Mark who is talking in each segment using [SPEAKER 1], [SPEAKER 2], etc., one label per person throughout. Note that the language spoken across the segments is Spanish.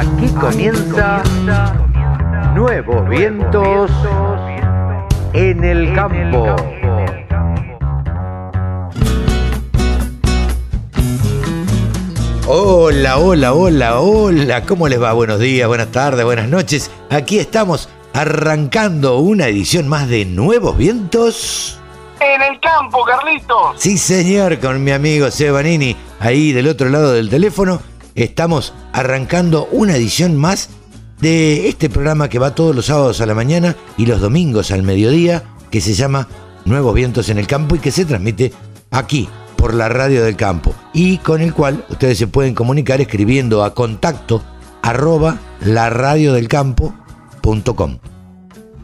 [SPEAKER 1] Aquí comienza Nuevos Vientos en el Campo.
[SPEAKER 2] Hola, hola, hola, hola, ¿cómo les va? Buenos días, buenas tardes, buenas noches. Aquí estamos arrancando una edición más de Nuevos Vientos.
[SPEAKER 3] En el campo, Carlitos.
[SPEAKER 2] Sí, señor, con mi amigo Sebanini, ahí del otro lado del teléfono, estamos arrancando una edición más de este programa que va todos los sábados a la mañana y los domingos al mediodía, que se llama Nuevos Vientos en el Campo y que se transmite aquí por la radio del campo y con el cual ustedes se pueden comunicar escribiendo a contacto arroba laradiodelcampo.com.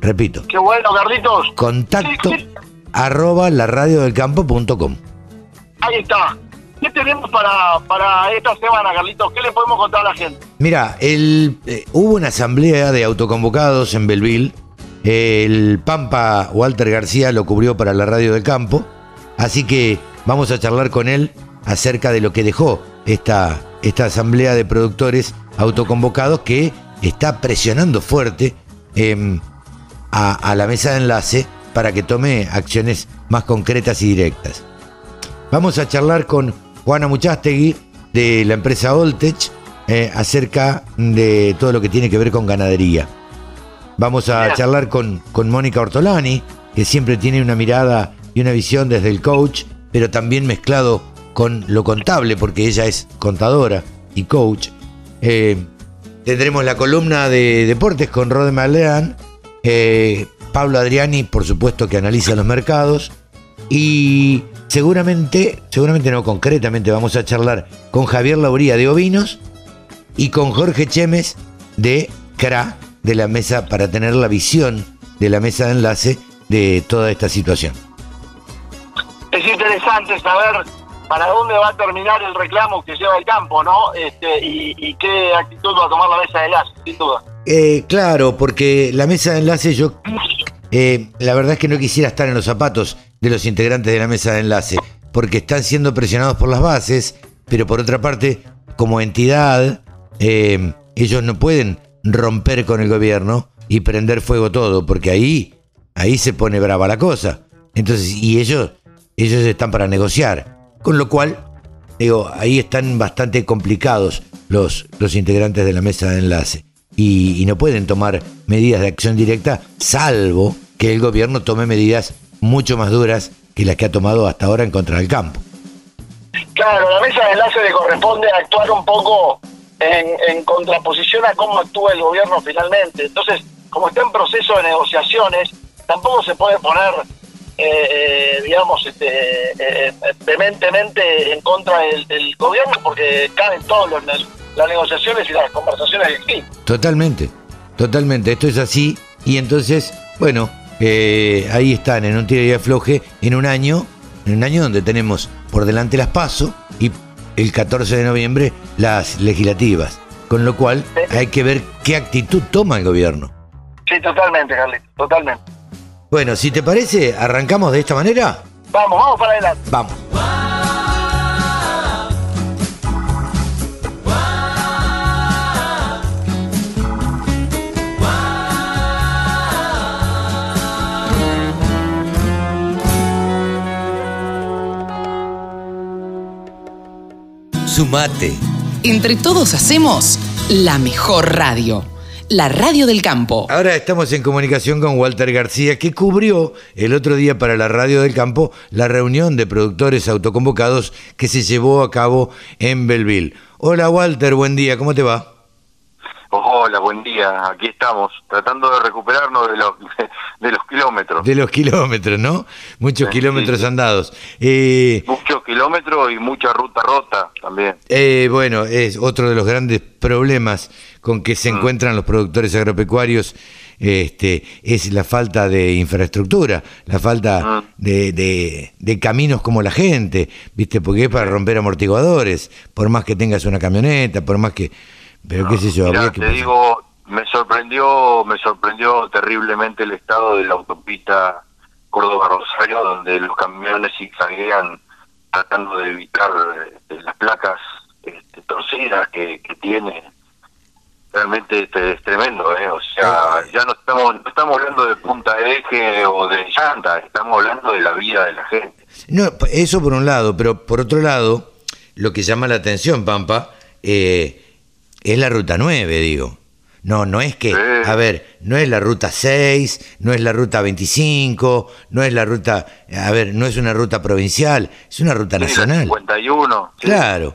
[SPEAKER 2] Repito,
[SPEAKER 3] Qué bueno, Carlitos.
[SPEAKER 2] contacto arroba laradiodelcampo.com.
[SPEAKER 3] Ahí está. ¿Qué tenemos para, para esta semana, Carlitos? ¿Qué le podemos contar a la gente?
[SPEAKER 2] Mira, eh, hubo una asamblea de autoconvocados en Belville. El Pampa Walter García lo cubrió para la radio del campo. Así que vamos a charlar con él acerca de lo que dejó esta, esta asamblea de productores autoconvocados que está presionando fuerte em, a la mesa de enlace para que tome acciones más concretas y directas. Vamos a charlar con Juana Muchastegui de la empresa Oltech eh, acerca de todo lo que tiene que ver con ganadería. Vamos a charlar con, con Mónica Ortolani, que siempre tiene una mirada y una visión desde el coach, pero también mezclado con lo contable, porque ella es contadora y coach. Eh, tendremos la columna de deportes con Rode Maleán, eh, Pablo Adriani, por supuesto, que analiza los mercados. Y seguramente, seguramente no concretamente, vamos a charlar con Javier Lauría de Ovinos y con Jorge Chemes de CRA, de la mesa, para tener la visión de la mesa de enlace de toda esta situación.
[SPEAKER 3] Es interesante saber para dónde va a terminar el reclamo que lleva el campo, ¿no? Este, y, y qué actitud va a tomar la mesa de enlace, sin duda.
[SPEAKER 2] Eh, claro, porque la mesa de enlace yo eh, la verdad es que no quisiera estar en los zapatos de los integrantes de la mesa de enlace, porque están siendo presionados por las bases, pero por otra parte, como entidad, eh, ellos no pueden romper con el gobierno y prender fuego todo, porque ahí, ahí se pone brava la cosa. Entonces, y ellos, ellos están para negociar. Con lo cual, digo, ahí están bastante complicados los, los integrantes de la mesa de enlace. Y, y no pueden tomar medidas de acción directa, salvo que el gobierno tome medidas mucho más duras que las que ha tomado hasta ahora en contra del campo.
[SPEAKER 3] Claro, la mesa de enlace le corresponde actuar un poco en, contraposición a cómo actúa el gobierno finalmente. Entonces, como está en proceso de negociaciones, tampoco se puede poner, eh, eh, digamos, este, eh, vehementemente en contra del, gobierno porque caben todas las negociaciones y las conversaciones del CRI.
[SPEAKER 2] Totalmente, totalmente. Esto es así. Y entonces, bueno, eh, ahí están en un tiro y afloje en un año, en un año donde tenemos por delante las PASO y el 14 de noviembre las legislativas. Con lo cual hay que ver qué actitud toma el gobierno.
[SPEAKER 3] Sí, totalmente, Carlitos, totalmente.
[SPEAKER 2] Bueno, si te parece, arrancamos de esta manera.
[SPEAKER 3] Vamos, vamos para adelante.
[SPEAKER 2] Vamos. Sumate.
[SPEAKER 4] Entre todos hacemos la mejor radio, la radio del campo.
[SPEAKER 2] Ahora estamos en comunicación con Walter García, que cubrió el otro día para la Radio del Campo la reunión de productores autoconvocados que se llevó a cabo en Belville. Hola Walter, buen día, ¿cómo te va?
[SPEAKER 5] Hola, buen día. Aquí estamos, tratando de recuperarnos de los, de los kilómetros.
[SPEAKER 2] De los kilómetros, ¿no? Muchos
[SPEAKER 5] Sí,
[SPEAKER 2] kilómetros
[SPEAKER 5] sí,
[SPEAKER 2] andados. Eh,
[SPEAKER 5] Muchos kilómetros y mucha ruta rota también.
[SPEAKER 2] eh, bueno, es otro de los grandes problemas con que se encuentran los productores agropecuarios. Este, es la falta de infraestructura, la falta
[SPEAKER 5] Ah.
[SPEAKER 2] de, de- de caminos como la gente, ¿viste? Porque es para romper amortiguadores, por más que tengas una camioneta, por más que. Pero qué sé yo,
[SPEAKER 5] Mirá,
[SPEAKER 2] habría que
[SPEAKER 5] te
[SPEAKER 2] pensar.
[SPEAKER 5] digo, me sorprendió, me sorprendió terriblemente el estado de la autopista Córdoba-Rosario, donde los camiones zigzaguean tratando de evitar este, las placas este, torcidas que, que tiene realmente este, es tremendo, ¿eh? O sea, ya no estamos, no estamos hablando de punta de eje o de llanta, estamos hablando de la vida de la gente.
[SPEAKER 2] No, eso por un lado, pero por otro lado, lo que llama la atención, Pampa, eh, es la ruta 9, digo. No, no es que,
[SPEAKER 5] Sí.
[SPEAKER 2] a ver, no es la ruta 6, no es la ruta 25, no es la ruta, a ver, no es una ruta provincial, es una ruta
[SPEAKER 5] Sí,
[SPEAKER 2] nacional.
[SPEAKER 5] 51. sí.
[SPEAKER 2] Claro.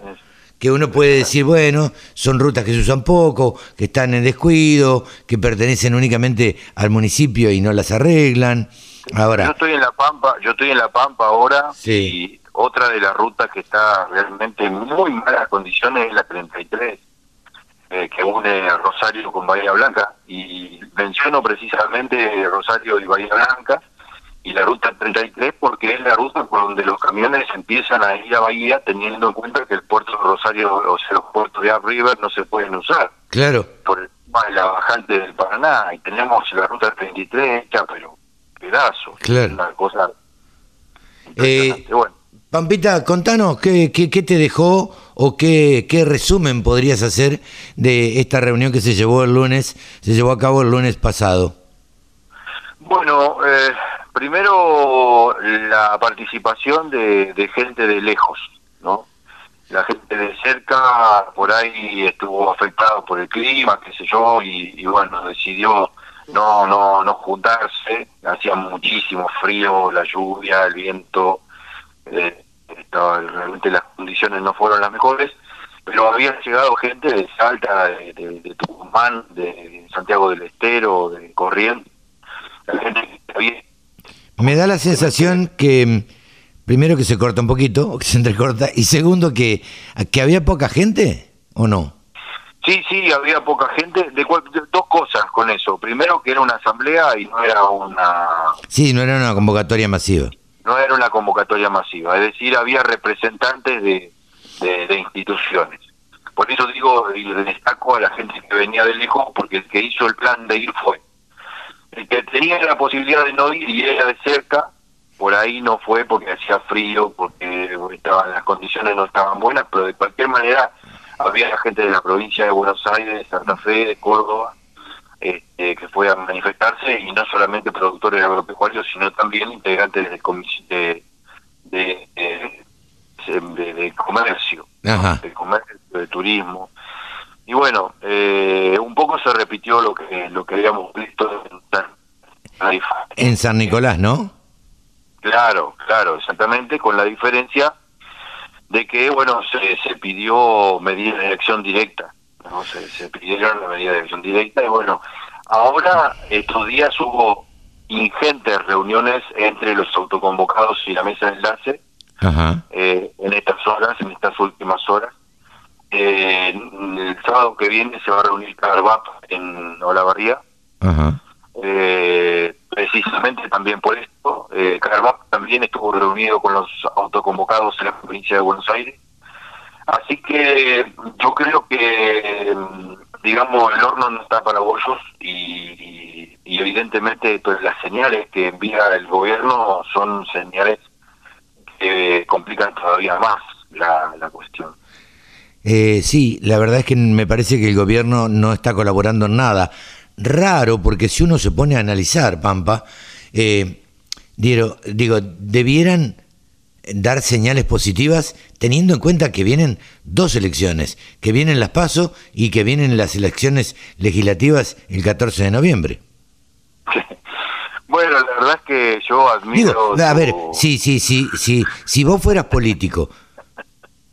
[SPEAKER 2] Que uno puede decir, bueno, son rutas que se usan poco, que están en descuido, que pertenecen únicamente al municipio y no las arreglan.
[SPEAKER 5] Yo
[SPEAKER 2] Ahora,
[SPEAKER 5] estoy en La Pampa, yo estoy en La Pampa ahora
[SPEAKER 2] Sí.
[SPEAKER 5] y otra de las rutas que está realmente en muy malas condiciones es la 33, eh, que une Rosario con Bahía Blanca. Y menciono precisamente Rosario y Bahía Blanca y la ruta 33 porque es la ruta por donde los camiones empiezan a ir a Bahía teniendo en cuenta que el puerto de Rosario, o sea, los puertos de Up River no se pueden usar
[SPEAKER 2] claro,
[SPEAKER 5] por el tema de la bajante del Paraná. Y tenemos la ruta 33 hecha pero pedazos
[SPEAKER 2] Claro.
[SPEAKER 5] una cosa
[SPEAKER 2] Eh,
[SPEAKER 5] bueno
[SPEAKER 2] Pampita, contanos qué, qué, te dejó o qué, qué resumen podrías hacer de esta reunión que se llevó el lunes, se llevó a cabo el lunes pasado.
[SPEAKER 5] bueno eh, primero la participación de, de gente de lejos no la gente de cerca por ahí estuvo afectada por el clima qué sé yo y, y bueno decidió no no no juntarse hacía muchísimo frío la lluvia el viento eh, estaba- realmente las condiciones no fueron las mejores, pero había llegado gente de Salta, de, de- de Tucumán, de Santiago del Estero, de Corrientes, la gente que había...
[SPEAKER 2] Me da la sensación que, primero que se corta un poquito, o que se entrecorta, y segundo que, que había poca gente, ¿o no?
[SPEAKER 5] Sí, sí, había poca gente, de, cual- de- dos cosas con eso. Primero que era una asamblea y no era una
[SPEAKER 2] Sí, no era una convocatoria masiva.
[SPEAKER 5] No era una convocatoria masiva, es decir, había representantes de, de, instituciones. Por eso digo y destaco a la gente que venía de lejos, porque el que hizo el plan de ir fue. El que tenía la posibilidad de no ir y era de cerca, por ahí no fue porque hacía frío, porque estaban las condiciones no estaban buenas, pero de cualquier manera había la gente de la provincia de Buenos Aires, de Santa Fe, de Córdoba, este, que fue a manifestarse y no solamente productores agropecuarios, sino también integrantes de, de, de, de- de comercio,
[SPEAKER 2] Ajá.
[SPEAKER 5] de comercio, de turismo. Y bueno, eh, un poco se repitió lo que lo que habíamos visto en Tarifa.
[SPEAKER 2] En San Nicolás, ¿no?
[SPEAKER 5] Claro, claro, exactamente, con la diferencia de que, bueno, se, se pidió medidas de elección directa, ¿no? Se, se pidieron la medida de elección directa y bueno, ahora estos días hubo ingentes reuniones entre los autoconvocados y la mesa de enlace
[SPEAKER 2] Ajá.
[SPEAKER 5] eh, en estas horas, en estas últimas horas. Eh, el sábado que viene se va a reunir Carbap en Olavarría,
[SPEAKER 2] Ajá.
[SPEAKER 5] eh, precisamente también por esto. Eh, Carbap también estuvo reunido con los autoconvocados en la provincia de Buenos Aires. Así que yo creo que, mm, digamos, el horno no está para bollos y, evidentemente pues, las señales que envía el gobierno son señales que complican todavía más la, la cuestión.
[SPEAKER 2] Eh, sí, la verdad es que me parece que el gobierno no está colaborando en nada. Raro, porque si uno se pone a analizar, Pampa, eh, digo, digo, debieran dar señales positivas teniendo en cuenta que vienen dos elecciones, que vienen las PASO y que vienen las elecciones legislativas el 14 de noviembre.
[SPEAKER 5] Bueno, la verdad es que yo admiro...
[SPEAKER 2] Digo, a
[SPEAKER 5] tu-
[SPEAKER 2] ver, sí, sí, sí, sí, si vos fueras político,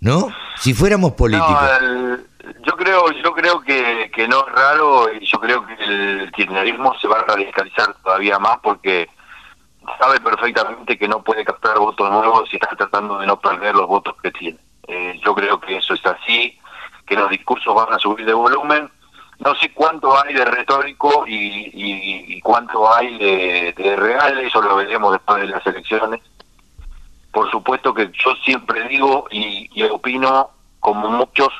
[SPEAKER 2] ¿no? Si fuéramos políticos.
[SPEAKER 5] No, el- yo creo, yo creo que, que no es raro y yo creo que el kirchnerismo se va a radicalizar todavía más porque sabe perfectamente que no puede captar votos nuevos y está tratando de no perder los votos que tiene. Eh, yo creo que eso es así, que los discursos van a subir de volumen. No sé cuánto hay de retórico y cuánto hay de, de real, eso lo veremos después de las elecciones. Por supuesto que yo siempre digo y, y opino, como muchos,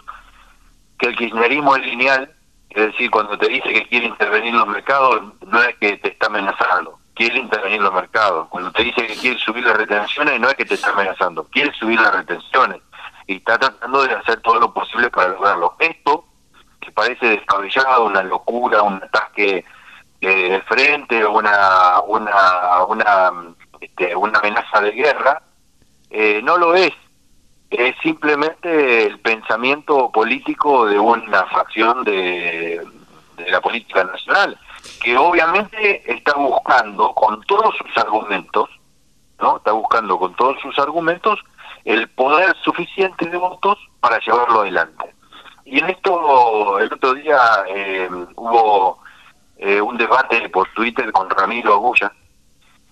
[SPEAKER 5] que el kirchnerismo es lineal, es decir, cuando te dice que quiere intervenir los mercados, no es que te está amenazando, quiere intervenir los mercados. Cuando te dice que quiere subir las retenciones, no es que te está amenazando, quiere subir las retenciones y está tratando de hacer todo lo posible para lograrlo. Esto que parece descabellado, una locura, un ataque eh, de frente, una, una, una, este, una amenaza de guerra, eh, no lo es. Es simplemente el pensamiento político de una facción de, de la política nacional, que obviamente está buscando con todos sus argumentos, ¿no? Está buscando con todos sus argumentos el poder suficiente de votos para llevarlo adelante. Y en esto, el otro día eh, hubo eh, un debate por Twitter con Ramiro Agulla,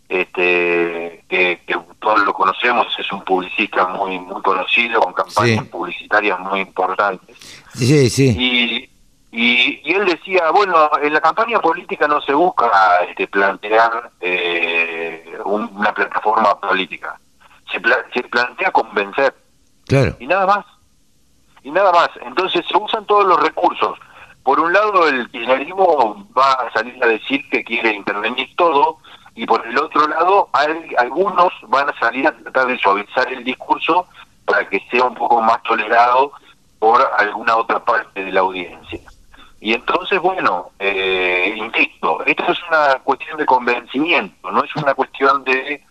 [SPEAKER 5] este, que, todos lo conocemos, es un publicista muy muy conocido, con campañas publicitarias muy importantes.
[SPEAKER 2] Sí, sí.
[SPEAKER 5] Y, y, él decía, bueno, en la campaña política no se busca este, plantear eh, una plataforma política, se, se plantea convencer.
[SPEAKER 2] Claro.
[SPEAKER 5] Y nada más. Y nada más. Entonces se usan todos los recursos. Por un lado, el kirchnerismo va a salir a decir que quiere intervenir todo, y por el otro lado, hay, algunos van a salir a tratar de suavizar el discurso para que sea un poco más tolerado por alguna otra parte de la audiencia. Y entonces, bueno, eh, insisto, esto es una cuestión de convencimiento, no es una cuestión de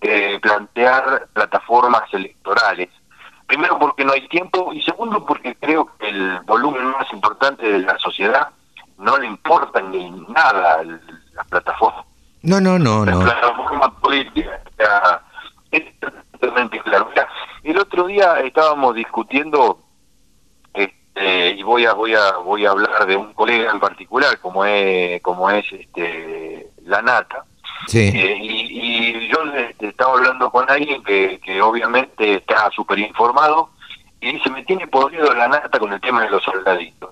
[SPEAKER 5] eh, plantear plataformas electorales. Primero porque no hay tiempo y segundo porque creo que el volumen más importante de la sociedad no le importa ni nada las plataformas.
[SPEAKER 2] No, no, no, no.
[SPEAKER 5] Las plataformas políticas. es totalmente claro. el otro día estábamos discutiendo este, y voy a voy a voy a hablar de un colega en particular como es como es este la nata
[SPEAKER 2] Sí.
[SPEAKER 5] Eh, y, yo estaba hablando con alguien que, que obviamente está súper informado y dice, me tiene podrido la nata con el tema de los soldaditos.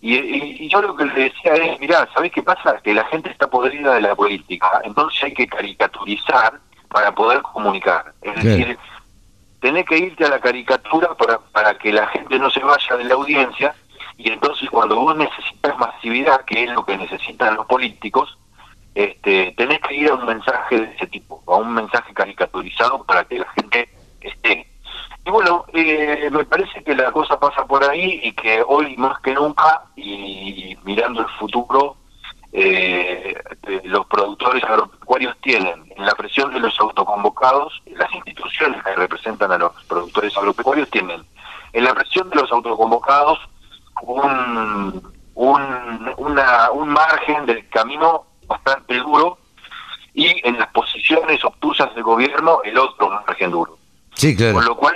[SPEAKER 5] Y, yo lo que le decía es, mirá, ¿sabés qué pasa? Que la gente está podrida de la política, entonces hay que caricaturizar para poder comunicar. Es decir, tenés que irte a la caricatura para, para que la gente no se vaya de la audiencia y entonces cuando vos necesitas masividad, que es lo que necesitan los políticos, este, tenés que ir a un mensaje de ese tipo, a un mensaje caricaturizado para que la gente esté. Y bueno, eh, me parece que la cosa pasa por ahí y que hoy más que nunca, y mirando el futuro, eh, los productores agropecuarios tienen en la presión de los autoconvocados, las instituciones que representan a los productores agropecuarios tienen en la presión de los autoconvocados un, un, una, un margen del camino bastante duro y en las posiciones obtusas del gobierno el otro margen duro.
[SPEAKER 2] Sí, claro.
[SPEAKER 5] Con lo cual,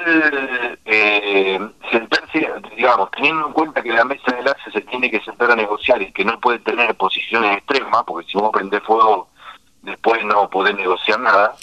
[SPEAKER 5] eh, sentarse, digamos, teniendo en cuenta que la mesa de enlace se tiene que sentar a negociar y que no puede tener posiciones extremas, porque si vos prendés fuego, después no podés negociar nada.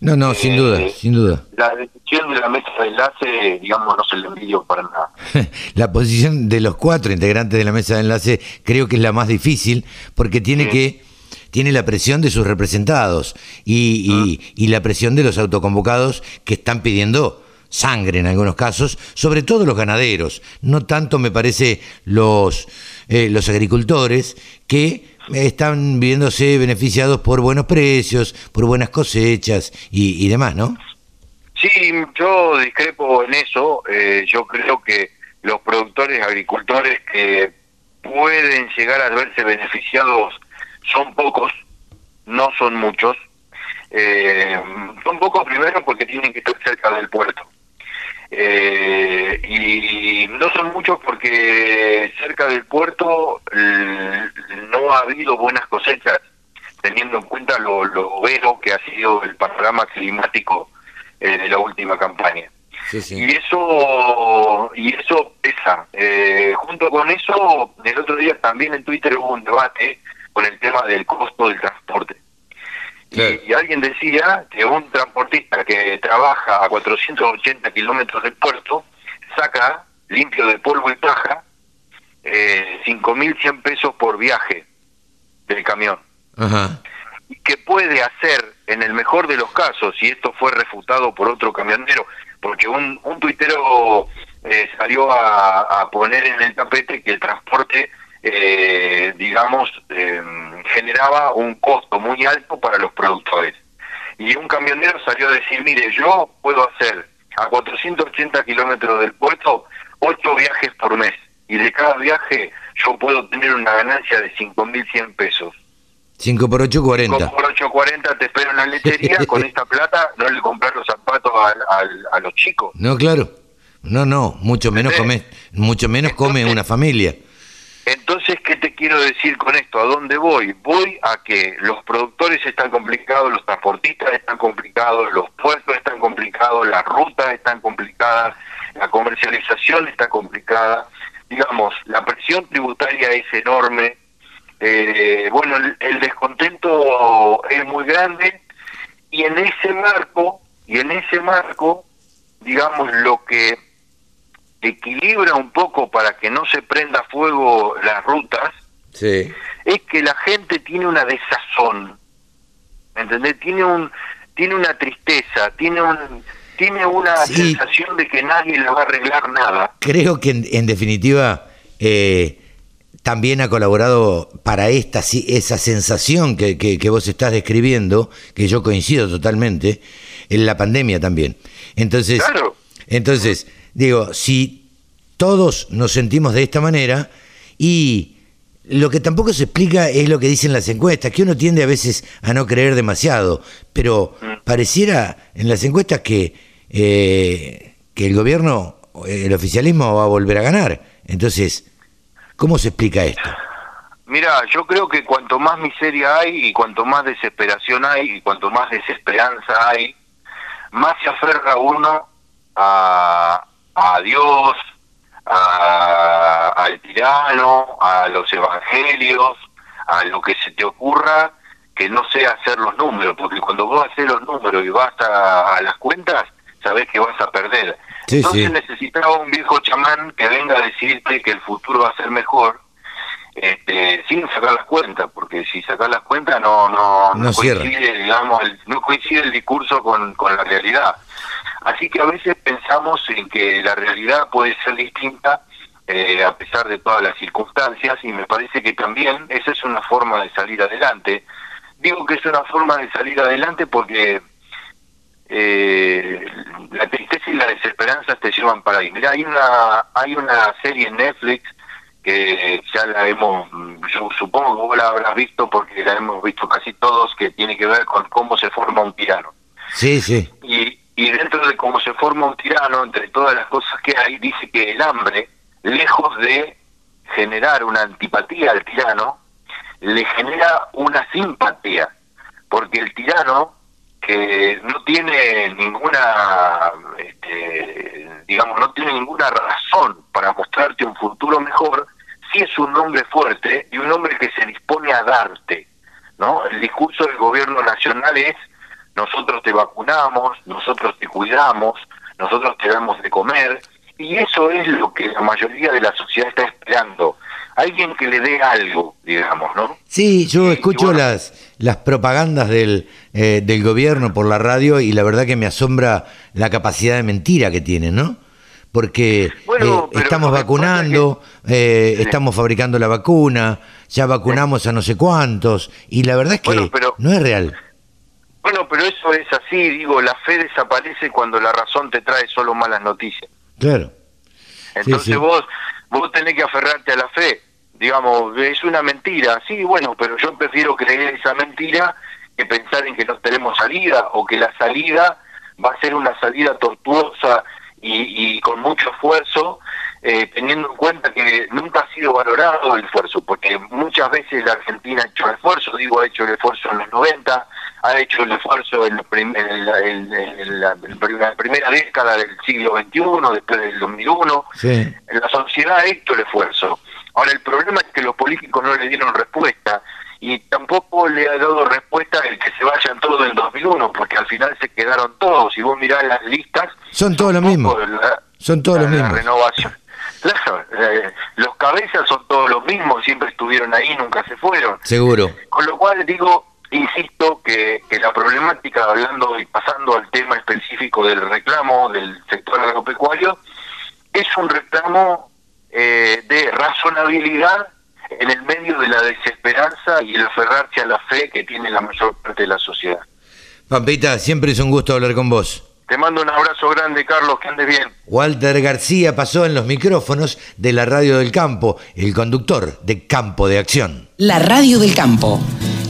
[SPEAKER 2] No, no, sin duda,
[SPEAKER 5] Eh,
[SPEAKER 2] sin duda.
[SPEAKER 5] La decisión de la mesa de enlace, digamos, no se le envidio para nada.
[SPEAKER 2] La posición de los cuatro integrantes de la mesa de enlace creo que es la más difícil porque tiene
[SPEAKER 5] Sí.
[SPEAKER 2] que tiene la presión de sus representados y, y- y la presión de los autoconvocados que están pidiendo sangre en algunos casos, sobre todo los ganaderos, no tanto me parece los, eh, los agricultores que están viéndose beneficiados por buenos precios, por buenas cosechas y, y demás, ¿no?
[SPEAKER 5] Sí, yo discrepo en eso. Eh, yo creo que los productores agricultores que pueden llegar a verse beneficiados son pocos, no son muchos. Eh, son pocos primero porque tienen que estar cerca del puerto. Eh, y no son muchos porque cerca del puerto eh, no ha habido buenas cosechas, teniendo en cuenta lo, lo vero que ha sido el panorama climático eh, de la última campaña. Y eso y eso pesa. Eh, junto con eso, el otro día también en Twitter hubo un debate con el tema del costo del transporte.
[SPEAKER 2] Claro.
[SPEAKER 5] Y, y alguien decía que un transportista que trabaja a 480 kilómetros del puerto saca, limpio de polvo y paja, eh, 5.100 pesos por viaje del camión
[SPEAKER 2] Ajá.
[SPEAKER 5] que puede hacer en el mejor de los casos, y esto fue refutado por otro camionero, porque un, un tuitero eh, salió a, a poner en el tapete que el transporte, eh, digamos, eh, generaba un costo muy alto para los productores. Y un camionero salió a decir, mire, yo puedo hacer a 480 kilómetros del puerto ocho viajes por mes, y de cada viaje yo puedo tener una ganancia de 5.100 pesos.
[SPEAKER 2] 5 por 8, 40.
[SPEAKER 5] 5 por 8, 40, te espero en la lechería, con esta plata no le comprar los zapatos a, a- a los chicos.
[SPEAKER 2] No, claro. No, no, mucho menos come, mucho menos come una familia.
[SPEAKER 5] Entonces, ¿qué te quiero decir con esto? ¿A dónde voy? Voy a que los productores están complicados, los transportistas están complicados, los puertos están complicados, las rutas están complicadas, la comercialización está complicada. Digamos, la presión tributaria es enorme. Eh, bueno, el, el descontento es muy grande y en ese marco, y en ese marco, digamos, lo que equilibra un poco para que no se prenda fuego las rutas
[SPEAKER 2] Sí.
[SPEAKER 5] es que la gente tiene una desazón, ¿me entendés? Tiene un tiene una tristeza, tiene un tiene una
[SPEAKER 2] Sí.
[SPEAKER 5] sensación de que nadie le va a arreglar nada.
[SPEAKER 2] Creo que en, en definitiva eh, también ha colaborado para esta esa sensación que, que- que vos estás describiendo, que yo coincido totalmente, en la pandemia también. Entonces,
[SPEAKER 5] Claro.
[SPEAKER 2] entonces digo, si todos nos sentimos de esta manera y lo que tampoco se explica es lo que dicen las encuestas, que uno tiende a veces a no creer demasiado, pero pareciera en las encuestas que, eh, que el gobierno, el oficialismo va a volver a ganar. Entonces, ¿cómo se explica esto?
[SPEAKER 5] Mira, yo creo que cuanto más miseria hay y cuanto más desesperación hay y cuanto más desesperanza hay, más se aferra uno a, a Dios, a- al tirano, a los evangelios, a lo que se te ocurra que no sea hacer los números, porque cuando vos haces los números y vas a, a las cuentas, sabés que vas a perder.
[SPEAKER 2] Sí,
[SPEAKER 5] Entonces
[SPEAKER 2] sí.
[SPEAKER 5] necesitaba un viejo chamán que venga a decirte que el futuro va a ser mejor, este, sin sacar las cuentas, porque si sacas las cuentas no no,
[SPEAKER 2] No
[SPEAKER 5] coincide, digamos, el- no coincide el discurso con, con la realidad. Así que a veces pensamos en que la realidad puede ser distinta eh, a pesar de todas las circunstancias y me parece que también esa es una forma de salir adelante. Digo que es una forma de salir adelante porque eh, la tristeza y la desesperanza te llevan para ahí. Mira, hay una hay una serie en Netflix que ya la hemos, yo supongo que vos la habrás visto porque la hemos visto casi todos, que tiene que ver con cómo se forma un tirano.
[SPEAKER 2] Sí, sí.
[SPEAKER 5] Y, y dentro de cómo se forma un tirano, entre todas las cosas que hay, dice que el hambre, lejos de generar una antipatía al tirano, le genera una simpatía, porque el tirano que no tiene ninguna, este, digamos, no tiene ninguna razón para mostrarte un futuro mejor, sí es un hombre fuerte y un hombre que se dispone a darte, ¿no? El discurso del gobierno nacional es nosotros te vacunamos, nosotros te cuidamos, nosotros te damos de comer, y eso es lo que la mayoría de la sociedad está esperando. Alguien que le dé algo, digamos, ¿no?
[SPEAKER 2] Sí, yo escucho
[SPEAKER 5] bueno.
[SPEAKER 2] las, las propagandas del, eh, del gobierno por la radio y la verdad que me asombra la capacidad de mentira que tienen, ¿no? Porque
[SPEAKER 5] Bueno,
[SPEAKER 2] eh, estamos
[SPEAKER 5] que
[SPEAKER 2] vacunando, eh,
[SPEAKER 5] Sí.
[SPEAKER 2] estamos fabricando la vacuna, ya vacunamos a no sé cuántos, y la verdad es que
[SPEAKER 5] Bueno, pero-
[SPEAKER 2] no es real.
[SPEAKER 5] Bueno, pero eso es así, digo, la fe desaparece cuando la razón te trae solo malas noticias.
[SPEAKER 2] Claro.
[SPEAKER 5] Entonces
[SPEAKER 2] sí.
[SPEAKER 5] vos vos tenés que aferrarte a la fe. Digamos, es una mentira. Sí, bueno, pero yo prefiero creer esa mentira que pensar en que no tenemos salida o que la salida va a ser una salida tortuosa y, y con mucho esfuerzo, eh, teniendo en cuenta que nunca ha sido valorado el esfuerzo, porque muchas veces la Argentina ha hecho el esfuerzo, digo, ha hecho el esfuerzo en los 90, ha hecho el esfuerzo en, la prim- en la, en- en la- en la primera década del siglo XXI, después del 2001,
[SPEAKER 2] Sí.
[SPEAKER 5] la sociedad ha hecho el esfuerzo. Ahora, el problema es que los políticos no le dieron respuesta y tampoco le ha dado respuesta el que se vayan todos en 2001, porque al final se quedaron todos. Si vos mirás las listas,
[SPEAKER 2] Son todos los mismos. Son todos los mismos.
[SPEAKER 5] renovación. Claro, eh, los cabezas son todos los mismos, siempre estuvieron ahí, nunca se fueron.
[SPEAKER 2] Seguro.
[SPEAKER 5] Con lo cual digo, insisto, que, que la problemática, hablando y pasando al tema específico del reclamo del sector agropecuario, es un reclamo eh, de razonabilidad en el medio de la desesperanza y el aferrarse a la fe que tiene la mayor parte de la sociedad.
[SPEAKER 2] Pampita, siempre es un gusto hablar con vos.
[SPEAKER 5] Te mando un abrazo grande, Carlos, que andes bien.
[SPEAKER 2] Walter García pasó en los micrófonos de la Radio del Campo, el conductor de Campo de Acción.
[SPEAKER 4] La Radio del Campo.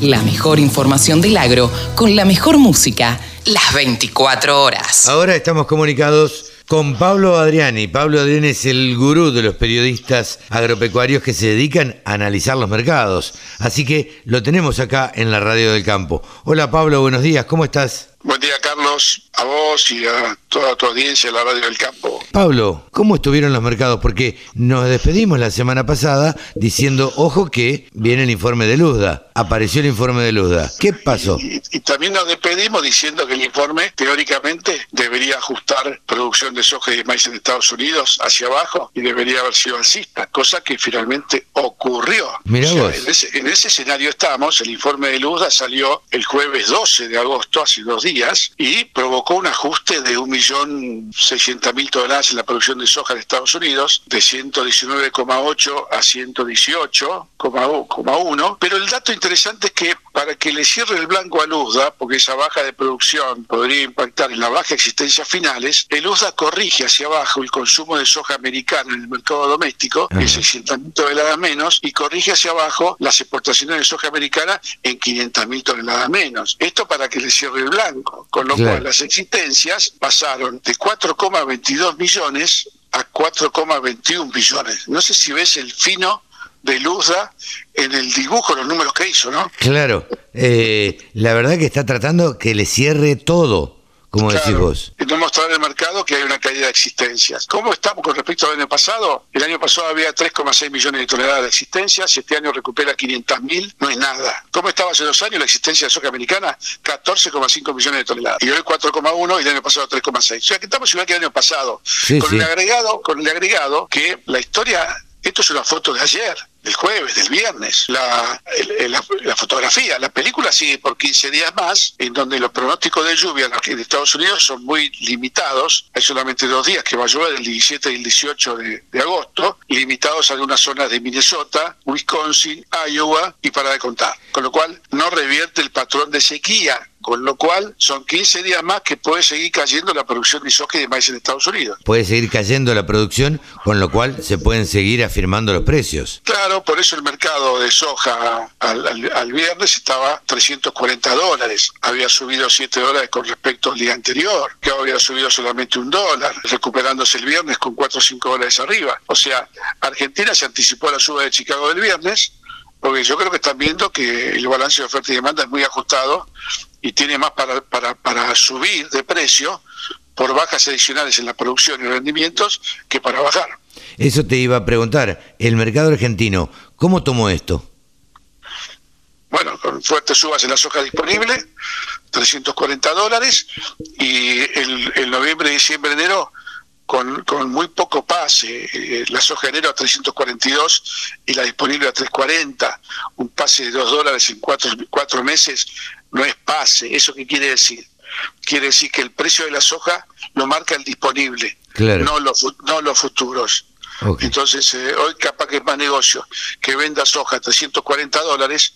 [SPEAKER 4] La mejor información del agro con la mejor música las 24 horas.
[SPEAKER 2] Ahora estamos comunicados con Pablo Adriani. Pablo Adriani es el gurú de los periodistas agropecuarios que se dedican a analizar los mercados. Así que lo tenemos acá en la Radio del Campo. Hola Pablo, buenos días, ¿cómo estás?
[SPEAKER 6] Buen día, Carlos, a vos y a toda tu audiencia de la Radio del Campo.
[SPEAKER 2] Pablo, ¿cómo estuvieron los mercados? Porque nos despedimos la semana pasada diciendo, ojo que viene el informe de Luzda. Apareció el informe de Luzda. ¿Qué pasó?
[SPEAKER 6] Y, y también nos despedimos diciendo que el informe teóricamente debería ajustar producción de soja y de maíz en Estados Unidos hacia abajo y debería haber sido alcista, cosa que finalmente ocurrió.
[SPEAKER 2] Mirá
[SPEAKER 6] O sea,
[SPEAKER 2] vos.
[SPEAKER 6] En, ese, en ese escenario estamos, el informe de Luzda salió el jueves 12 de agosto, hace dos días, y provocó un ajuste de 1.600.000 toneladas en la producción de soja de Estados Unidos, de 119,8 a 118,1. Pero el dato interesante es que para que le cierre el blanco a Luzda, porque esa baja de producción podría impactar en la baja existencia finales, el Luzda corrige hacia abajo el consumo de soja americana en el mercado doméstico, que es 600.000 toneladas menos, y corrige hacia abajo las exportaciones de soja americana en 500.000 toneladas menos. Esto para que le cierre el blanco, con lo
[SPEAKER 2] Claro.
[SPEAKER 6] cual las existencias pasaron de 4,22 millones a 4,21 billones. No sé si ves el fino de en el dibujo, los números que hizo, ¿no?
[SPEAKER 2] Claro, eh, la verdad que está tratando que le cierre todo, como decís
[SPEAKER 6] Claro,
[SPEAKER 2] vos.
[SPEAKER 6] Y no mostrar el mercado que hay una caída de existencias. ¿Cómo estamos con respecto al año pasado? El año pasado había 3,6 millones de toneladas de existencias, este año recupera 500 mil, no es nada. ¿Cómo estaba hace dos años la existencia de soja americana? 14,5 millones de toneladas. Y hoy 4,1 y el año pasado 3,6. O sea que estamos igual que el año pasado.
[SPEAKER 2] Sí,
[SPEAKER 6] con
[SPEAKER 2] sí.
[SPEAKER 6] el agregado, con el agregado que la historia, esto es una foto de ayer, del jueves, del viernes. La, el- la, la fotografía, la película sigue por 15 días más, en donde los pronósticos de lluvia en Estados Unidos son muy limitados. Hay solamente dos días que va a llover, el 17 y el 18 de, de agosto, limitados a algunas zonas de Minnesota, Wisconsin, Iowa y para de contar. Con lo cual no revierte el patrón de sequía. Con lo cual son 15 días más que puede seguir cayendo la producción de soja y de maíz en Estados Unidos.
[SPEAKER 2] Puede seguir cayendo la producción, con lo cual se pueden seguir afirmando los precios.
[SPEAKER 6] Claro, por eso el mercado de soja al, al- al viernes estaba 340 dólares. Había subido 7 dólares con respecto al día anterior, que había subido solamente un dólar, recuperándose el viernes con 4 o 5 dólares arriba. O sea, Argentina se anticipó a la suba de Chicago del viernes, porque yo creo que están viendo que el balance de oferta y demanda es muy ajustado y tiene más para, para, para subir de precio por bajas adicionales en la producción y rendimientos que para bajar.
[SPEAKER 2] Eso te iba a preguntar, el mercado argentino, ¿cómo tomó esto?
[SPEAKER 6] bueno, con fuertes subas en la soja disponible, 340 dólares, y el, el noviembre, diciembre, enero, con, con muy poco pase, eh, la soja de enero a 342 y la disponible a 340, un pase de 2 dólares en cuatro, cuatro meses no es pase, ¿eso qué quiere decir? Quiere decir que el precio de la soja lo marca el disponible,
[SPEAKER 2] Claro.
[SPEAKER 6] no, los, no los futuros. Entonces, eh, hoy capaz que es más negocio que venda soja a 340 dólares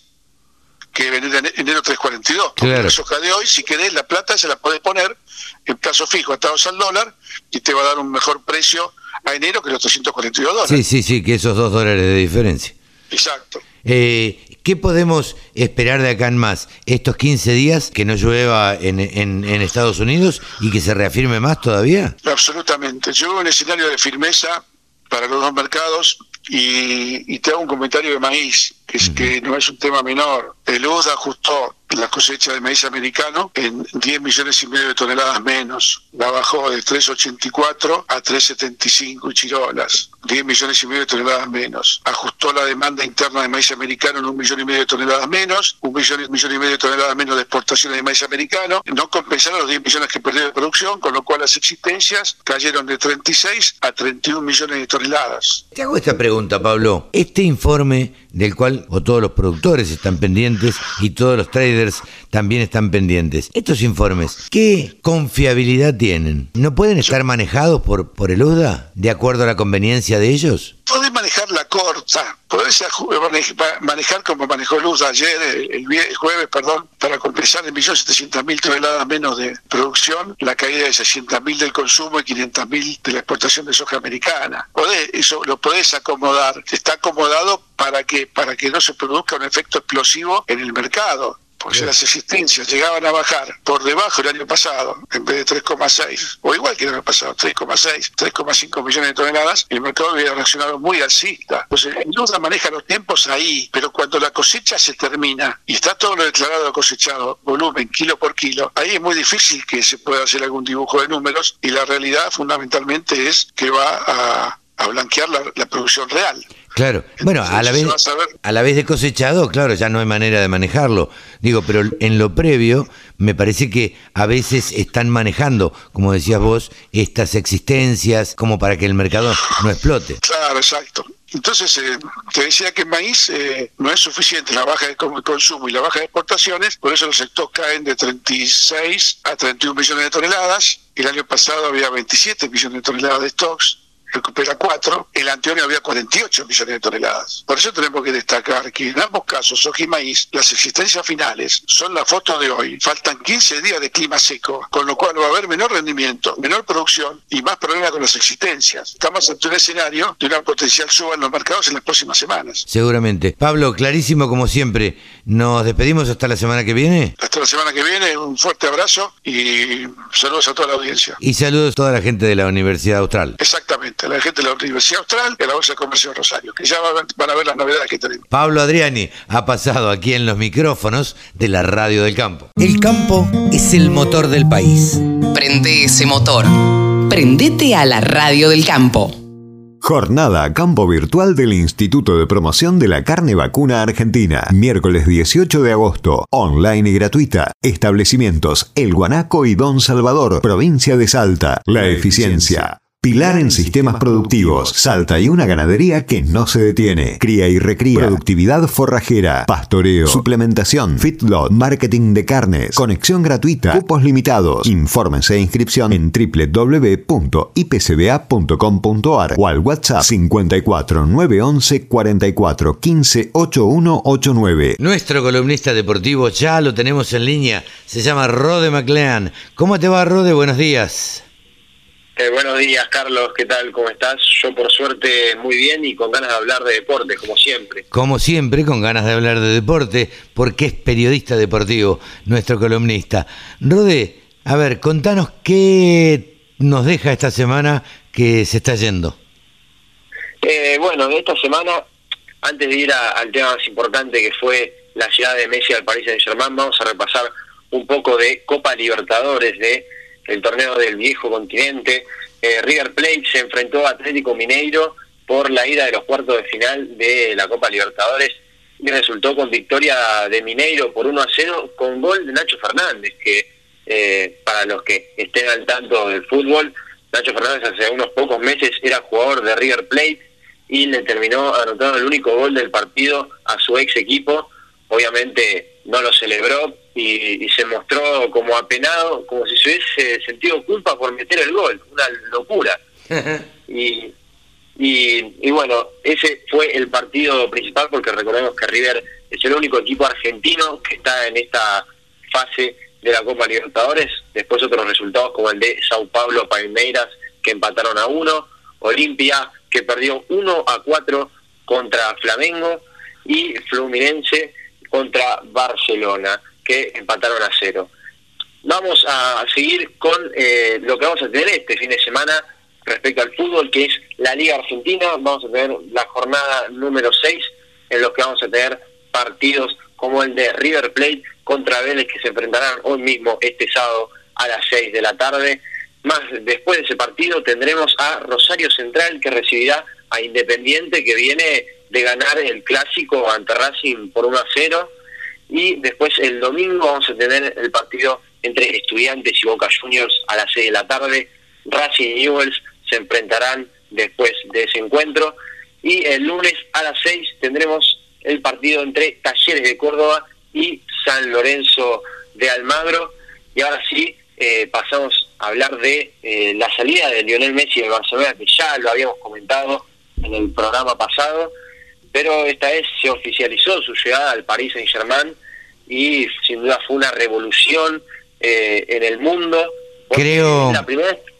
[SPEAKER 6] que vender en enero 342. Porque
[SPEAKER 2] Claro.
[SPEAKER 6] La soja de hoy, si querés, la plata se la podés poner en plazo fijo, atados al dólar, y te va a dar un mejor precio a enero que los 342 dólares.
[SPEAKER 2] Sí, sí, sí, que esos dos dólares de diferencia.
[SPEAKER 6] Exacto.
[SPEAKER 2] Eh, ¿Qué podemos esperar de acá en más? ¿Estos 15 días que no llueva en, en- en Estados Unidos y que se reafirme más todavía?
[SPEAKER 6] Absolutamente. Yo veo un escenario de firmeza para los dos mercados y, y te hago un comentario de maíz, que es que no es un tema menor. El USDA ajustó la cosecha de maíz americano en 10 millones y medio de toneladas menos. La bajó de 3,84 a 3,75 chirolas. 10 millones y medio de toneladas menos. Ajustó la demanda interna de maíz americano en un millón y medio de toneladas menos, un millón, millón y medio de toneladas menos de exportaciones de maíz americano. No compensaron los 10 millones que perdió de producción, con lo cual las existencias cayeron de 36 a 31 millones de toneladas.
[SPEAKER 2] Te hago esta pregunta, Pablo. Este informe del cual o todos los productores están pendientes y todos los traders también están pendientes. Estos informes, ¿qué confiabilidad tienen? ¿No pueden estar manejados por, por el UDA de acuerdo a la conveniencia de ellos?
[SPEAKER 6] podés manejar la corta, podés manejar como manejó Luz ayer, el, jueves, perdón, para compensar en 1.700.000 toneladas menos de producción, la caída de 600.000 del consumo y 500.000 de la exportación de soja americana. Podés, eso lo podés acomodar, está acomodado para que, para que no se produzca un efecto explosivo en el mercado porque si las existencias llegaban a bajar por debajo el año pasado, en vez de 3,6, o igual que el año pasado, 3,6, 3,5 millones de toneladas, el mercado hubiera reaccionado muy alcista. Entonces, en duda maneja los tiempos ahí, pero cuando la cosecha se termina y está todo lo declarado cosechado, volumen, kilo por kilo, ahí es muy difícil que se pueda hacer algún dibujo de números y la realidad fundamentalmente es que va a, blanquear la producción real.
[SPEAKER 2] Claro, bueno, a la, vez, a la vez de cosechado, claro, ya no hay manera de manejarlo. Digo, pero en lo previo, me parece que a veces están manejando, como decías vos, estas existencias como para que el mercado no explote.
[SPEAKER 6] Claro, exacto. Entonces, eh, te decía que el maíz eh, no es suficiente la baja de consumo y la baja de exportaciones, por eso los sectores caen de 36 a 31 millones de toneladas. El año pasado había 27 millones de toneladas de stocks recupera 4, el anterior había 48 millones de toneladas. Por eso tenemos que destacar que en ambos casos, soja y maíz, las existencias finales son la foto de hoy. Faltan 15 días de clima seco, con lo cual va a haber menor rendimiento, menor producción y más problemas con las existencias. Estamos ante un escenario de una potencial suba en los mercados en las próximas semanas.
[SPEAKER 2] Seguramente. Pablo, clarísimo como siempre. Nos despedimos hasta la semana que viene.
[SPEAKER 6] Hasta la semana que viene, un fuerte abrazo y saludos a toda la audiencia.
[SPEAKER 2] Y saludos a toda la gente de la Universidad Austral.
[SPEAKER 6] Exactamente la gente de la Universidad Austral y a la Bolsa de Comercio de Rosario, que ya van, a ver las novedades que tenemos.
[SPEAKER 2] Pablo Adriani ha pasado aquí en los micrófonos de la Radio del Campo.
[SPEAKER 4] El campo es el motor del país. Prende ese motor. Prendete a la Radio del Campo.
[SPEAKER 7] Jornada Campo Virtual del Instituto de Promoción de la Carne Vacuna Argentina. Miércoles 18 de agosto. Online y gratuita. Establecimientos El Guanaco y Don Salvador, provincia de Salta. La eficiencia Pilar en sistemas productivos. Salta y una ganadería que no se detiene. Cría y recría. Productividad forrajera. Pastoreo. Suplementación. Fitlot, Marketing de carnes. Conexión gratuita. Cupos limitados. Infórmense e inscripción en www.ipcba.com.ar o al WhatsApp 54 911 44 15 8189.
[SPEAKER 2] Nuestro columnista deportivo ya lo tenemos en línea. Se llama Rode McLean. ¿Cómo te va, Rode? Buenos días.
[SPEAKER 8] Eh, buenos días, Carlos. ¿Qué tal? ¿Cómo estás? Yo, por suerte, muy bien y con ganas de hablar de deporte, como siempre.
[SPEAKER 2] Como siempre, con ganas de hablar de deporte, porque es periodista deportivo, nuestro columnista. Rode, a ver, contanos qué nos deja esta semana que se está yendo.
[SPEAKER 8] Eh, bueno, esta semana, antes de ir al tema más importante que fue la ciudad de Messi al París Saint-Germain, vamos a repasar un poco de Copa Libertadores de el torneo del viejo continente. Eh, River Plate se enfrentó a Atlético Mineiro por la ida de los cuartos de final de la Copa Libertadores y resultó con victoria de Mineiro por 1 a 0 con gol de Nacho Fernández, que eh, para los que estén al tanto del fútbol, Nacho Fernández hace unos pocos meses era jugador de River Plate y le terminó anotando el único gol del partido a su ex equipo. Obviamente no lo celebró, y, se mostró como apenado, como si se hubiese sentido culpa por meter el gol, una locura. y, y, bueno, ese fue el partido principal porque recordemos que River es el único equipo argentino que está en esta fase de la Copa Libertadores. Después otros resultados como el de Sao Paulo Palmeiras que empataron a uno, Olimpia que perdió 1 a 4 contra Flamengo y Fluminense contra Barcelona que empataron a cero. Vamos a seguir con eh, lo que vamos a tener este fin de semana respecto al fútbol, que es la Liga Argentina. Vamos a tener la jornada número 6, en los que vamos a tener partidos como el de River Plate contra Vélez, que se enfrentarán hoy mismo, este sábado, a las 6 de la tarde. Más después de ese partido tendremos a Rosario Central, que recibirá a Independiente, que viene de ganar el clásico ante Racing por 1 a 0 y después el domingo vamos a tener el partido entre Estudiantes y Boca Juniors a las 6 de la tarde. Racing y Newells se enfrentarán después de ese encuentro. Y el lunes a las 6 tendremos el partido entre Talleres de Córdoba y San Lorenzo de Almagro. Y ahora sí, eh, pasamos a hablar de eh, la salida de Lionel Messi de Barcelona, que ya lo habíamos comentado en el programa pasado, pero esta vez se oficializó su llegada al Paris Saint Germain y sin duda fue una revolución eh, en el mundo.
[SPEAKER 2] Creo,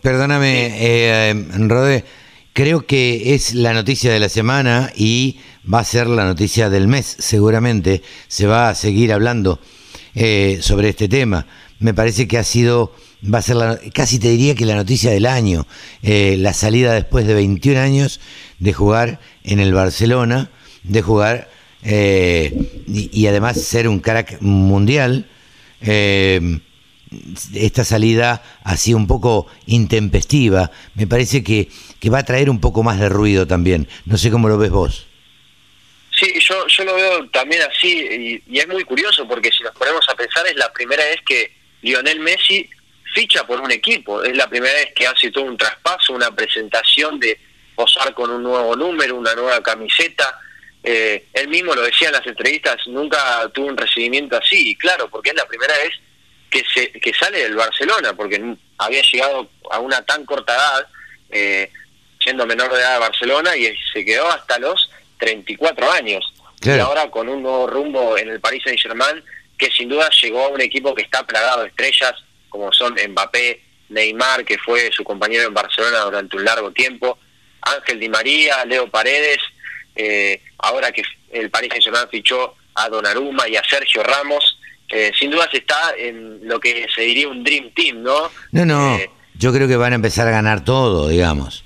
[SPEAKER 2] perdóname, eh, Rode, creo que es la noticia de la semana y va a ser la noticia del mes, seguramente se va a seguir hablando eh, sobre este tema. Me parece que ha sido, va a ser la, casi te diría que la noticia del año, eh, la salida después de 21 años de jugar en el Barcelona, de jugar eh, y, además ser un crack mundial. esta salida así un poco intempestiva, me parece que, que va a traer un poco más de ruido también. No sé cómo lo ves vos.
[SPEAKER 8] Sí, yo, yo lo veo también así y, es muy curioso porque si nos ponemos a pensar es la primera vez que Lionel Messi ficha por un equipo, es la primera vez que hace todo un traspaso, una presentación de posar con un nuevo número, una nueva camiseta. Eh, él mismo lo decía en las entrevistas, nunca tuvo un recibimiento así, y claro, porque es la primera vez que, se, que sale del Barcelona, porque había llegado a una tan corta edad, eh, siendo menor de edad de Barcelona, y se quedó hasta los 34 años. Y ahora con un nuevo rumbo en el Paris Saint Germain, que sin duda llegó a un equipo que está plagado de estrellas, como son Mbappé, Neymar, que fue su compañero en Barcelona durante un largo tiempo, Ángel Di María, Leo Paredes, eh, ahora que el Paris Saint Germain fichó a Donnarumma y a Sergio Ramos, eh, sin duda se está en lo que se diría un Dream Team, ¿no?
[SPEAKER 2] No, no, eh, yo creo que van a empezar a ganar todo, digamos.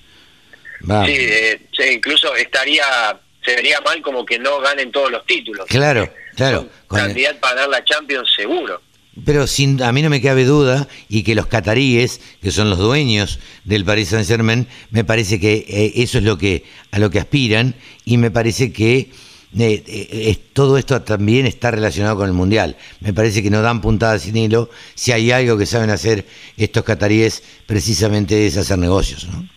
[SPEAKER 8] Sí, incluso estaría se vería mal como que no ganen todos los títulos.
[SPEAKER 2] Claro, claro.
[SPEAKER 8] Candidato para ganar la Champions seguro.
[SPEAKER 2] Pero sin, a mí no me cabe duda y que los cataríes, que son los dueños del Paris Saint Germain, me parece que eh, eso es lo que a lo que aspiran y me parece que eh, eh, todo esto también está relacionado con el mundial. Me parece que no dan puntadas sin hilo. Si hay algo que saben hacer estos cataríes, precisamente es hacer negocios, ¿no?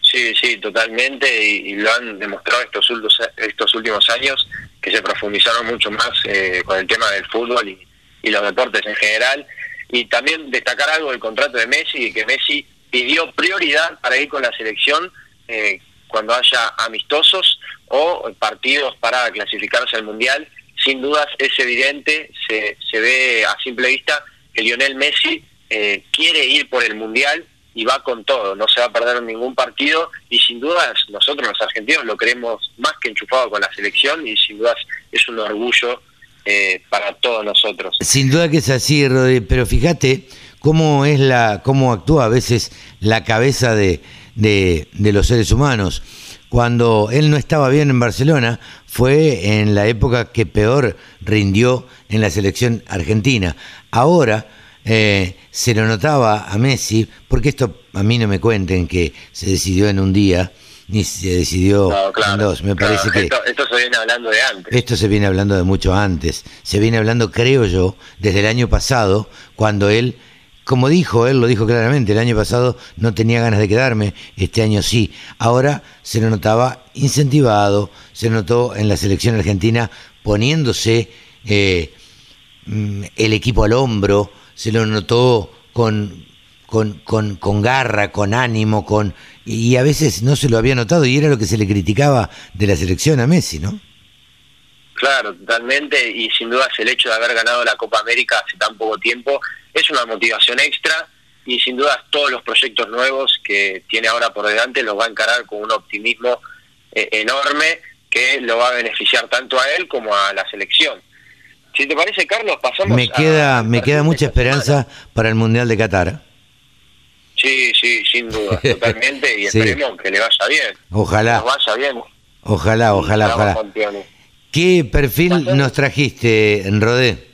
[SPEAKER 8] Sí, sí, totalmente, y, lo han demostrado estos, estos últimos años, que se profundizaron mucho más eh, con el tema del fútbol y, los deportes en general. Y también destacar algo del contrato de Messi, que Messi pidió prioridad para ir con la selección eh, cuando haya amistosos o partidos para clasificarse al Mundial. Sin dudas es evidente, se, se ve a simple vista que Lionel Messi eh, quiere ir por el Mundial y va con todo, no se va a perder ningún partido y sin dudas nosotros los argentinos lo creemos más que enchufado con la selección y sin dudas es un orgullo eh, para todos nosotros.
[SPEAKER 2] Sin duda que es así, Rodri, pero fíjate cómo es la, cómo actúa a veces la cabeza de, de, de los seres humanos. Cuando él no estaba bien en Barcelona, fue en la época que peor rindió en la selección argentina. Ahora, eh, se lo notaba a Messi, porque esto a mí no me cuenten que se decidió en un día, ni se decidió en dos. Me parece que.
[SPEAKER 8] Esto, se viene hablando de antes.
[SPEAKER 2] Esto se viene hablando de mucho antes. Se viene hablando, creo yo, desde el año pasado, cuando él. Como dijo, él lo dijo claramente, el año pasado no tenía ganas de quedarme, este año sí. Ahora se lo notaba incentivado, se notó en la selección argentina poniéndose eh, mm, el equipo al hombro, se lo notó con, con, con, garra, con ánimo, con y a veces no se lo había notado y era lo que se le criticaba de la selección a Messi, ¿no?
[SPEAKER 8] Claro, totalmente, y sin duda el hecho de haber ganado la Copa América hace tan poco tiempo es una motivación extra y sin duda todos los proyectos nuevos que tiene ahora por delante los va a encarar con un optimismo eh, enorme que lo va a beneficiar tanto a él como a la selección. Si te parece, Carlos, pasamos
[SPEAKER 2] me queda, Me queda mucha esperanza para el Mundial de Qatar.
[SPEAKER 8] Sí, sí, sin duda, totalmente, y esperemos que le vaya bien.
[SPEAKER 2] Ojalá.
[SPEAKER 8] vaya bien.
[SPEAKER 2] Ojalá, ojalá, ojalá. ¿Qué perfil nos trajiste, en Rodé?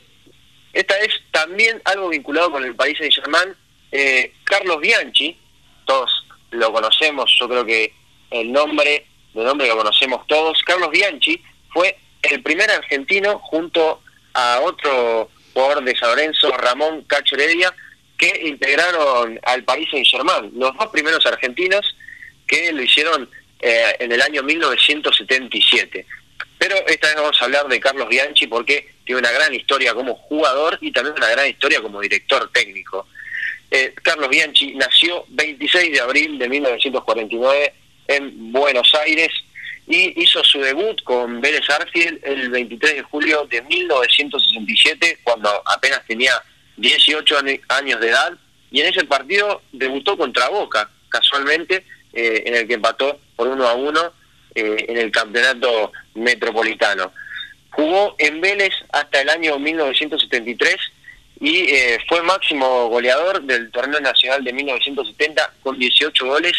[SPEAKER 8] Esta es también algo vinculado con el país de Germán. Eh, Carlos Bianchi, todos lo conocemos, yo creo que el nombre, de nombre lo conocemos todos. Carlos Bianchi fue el primer argentino junto a otro jugador de San Lorenzo, Ramón Cacho Heredia, que integraron al Paris Saint-Germain, los dos primeros argentinos que lo hicieron eh, en el año 1977. Pero esta vez vamos a hablar de Carlos Bianchi porque tiene una gran historia como jugador y también una gran historia como director técnico. Eh, Carlos Bianchi nació 26 de abril de 1949 en Buenos Aires y hizo su debut con Vélez Arfield el 23 de julio de 1967, cuando apenas tenía 18 años de edad, y en ese partido debutó contra Boca, casualmente, eh, en el que empató por uno a uno eh, en el campeonato metropolitano. Jugó en Vélez hasta el año 1973 y eh, fue máximo goleador del torneo nacional de 1970 con 18 goles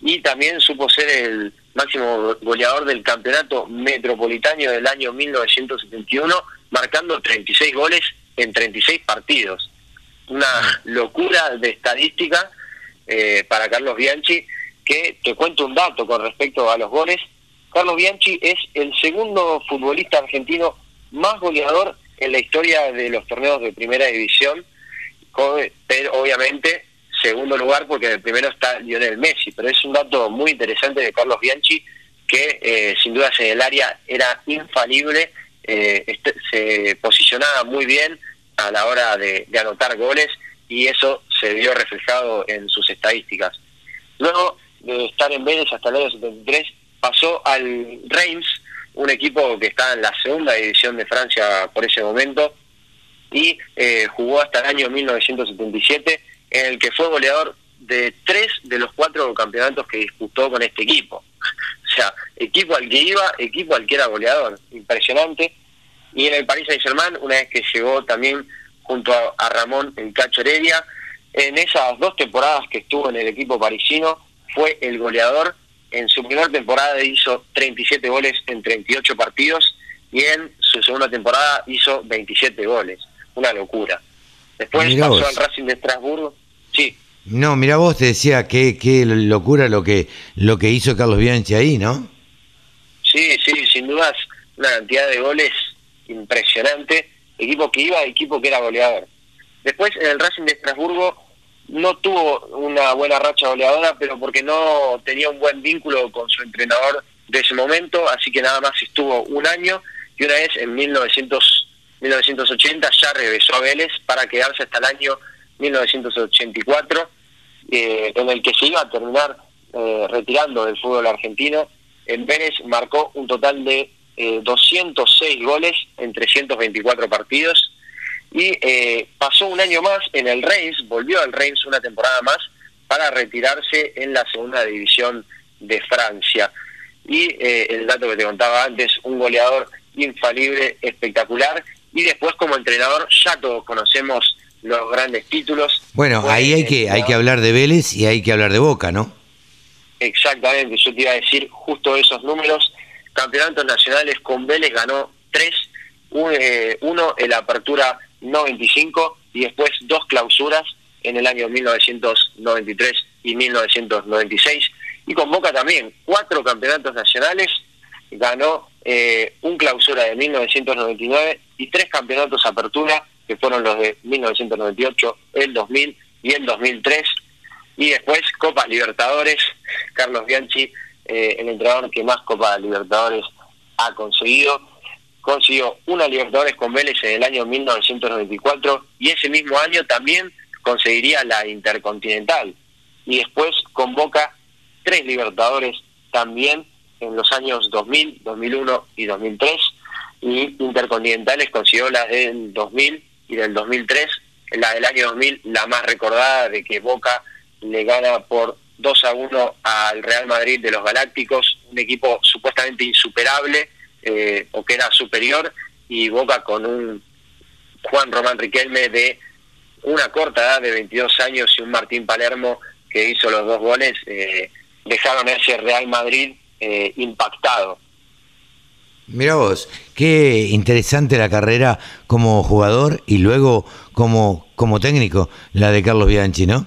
[SPEAKER 8] y también supo ser el máximo goleador del campeonato metropolitano del año 1971, marcando 36 goles en 36 partidos. Una locura de estadística eh, para Carlos Bianchi, que te cuento un dato con respecto a los goles. Carlos Bianchi es el segundo futbolista argentino más goleador en la historia de los torneos de primera división, pero obviamente segundo lugar porque el primero está Lionel Messi, pero es un dato muy interesante de Carlos Bianchi que eh, sin dudas en el área era infalible, eh, este, se posicionaba muy bien a la hora de, anotar goles y eso se vio reflejado en sus estadísticas. Luego de estar en Vélez hasta el año 73, pasó al Reims, un equipo que está en la segunda división de Francia por ese momento, y eh, jugó hasta el año 1977 en el que fue goleador de tres de los cuatro campeonatos que disputó con este equipo. O sea, equipo al que iba, equipo al que era goleador. Impresionante. Y en el Paris Saint-Germain, una vez que llegó también junto a, Ramón el Cacho Heredia, en esas dos temporadas que estuvo en el equipo parisino, fue el goleador. En su primera temporada hizo 37 goles en 38 partidos y en su segunda temporada hizo 27 goles. Una locura. Después pasó al Racing de Estrasburgo Sí.
[SPEAKER 2] No, mira vos te decía qué, qué locura lo que lo que hizo Carlos Bianchi ahí, ¿no?
[SPEAKER 8] Sí, sí, sin dudas una cantidad de goles impresionante, equipo que iba, equipo que era goleador. Después en el Racing de Estrasburgo no tuvo una buena racha goleadora, pero porque no tenía un buen vínculo con su entrenador de ese momento, así que nada más estuvo un año y una vez en 1900, 1980 ya regresó a Vélez para quedarse hasta el año 1984, eh, en el que se iba a terminar eh, retirando del fútbol argentino. En Vélez marcó un total de 206 eh, goles en 324 partidos y pasó un año más en el Reims, volvió al Reims una temporada más para retirarse en la segunda división de Francia. Y el dato que te contaba antes, un goleador infalible, espectacular, y después como entrenador ya todos conocemos los grandes títulos.
[SPEAKER 2] Bueno, ahí hay que, hay que hablar de Vélez y hay que hablar de Boca, ¿no?
[SPEAKER 8] Exactamente, yo te iba a decir justo esos números. Campeonatos nacionales con Vélez ganó tres, eh, uno en la apertura 95 y después dos clausuras en el año 1993 y 1996. Y con Boca también, cuatro campeonatos nacionales, ganó eh, un clausura de 1999 y tres campeonatos apertura que fueron los de 1998, el 2000 y el 2003. Y después Copas Libertadores, Carlos Bianchi, eh, el entrenador que más Copas Libertadores ha conseguido. Consiguió una Libertadores con Vélez en el año 1994 y ese mismo año también conseguiría la Intercontinental. Y después convoca tres Libertadores también en los años 2000, 2001 y 2003 y Intercontinentales consiguió las del 2000 y del 2003, la del año 2000, la más recordada de que Boca le gana por 2 a 1 al Real Madrid de los Galácticos, un equipo supuestamente insuperable eh, o que era superior, y Boca con un Juan Román Riquelme de una corta edad de 22 años y un Martín Palermo que hizo los dos goles, eh, dejaron a ese Real Madrid eh, impactado.
[SPEAKER 2] Mira vos, qué interesante la carrera como jugador y luego como, como técnico, la de Carlos Bianchi, ¿no?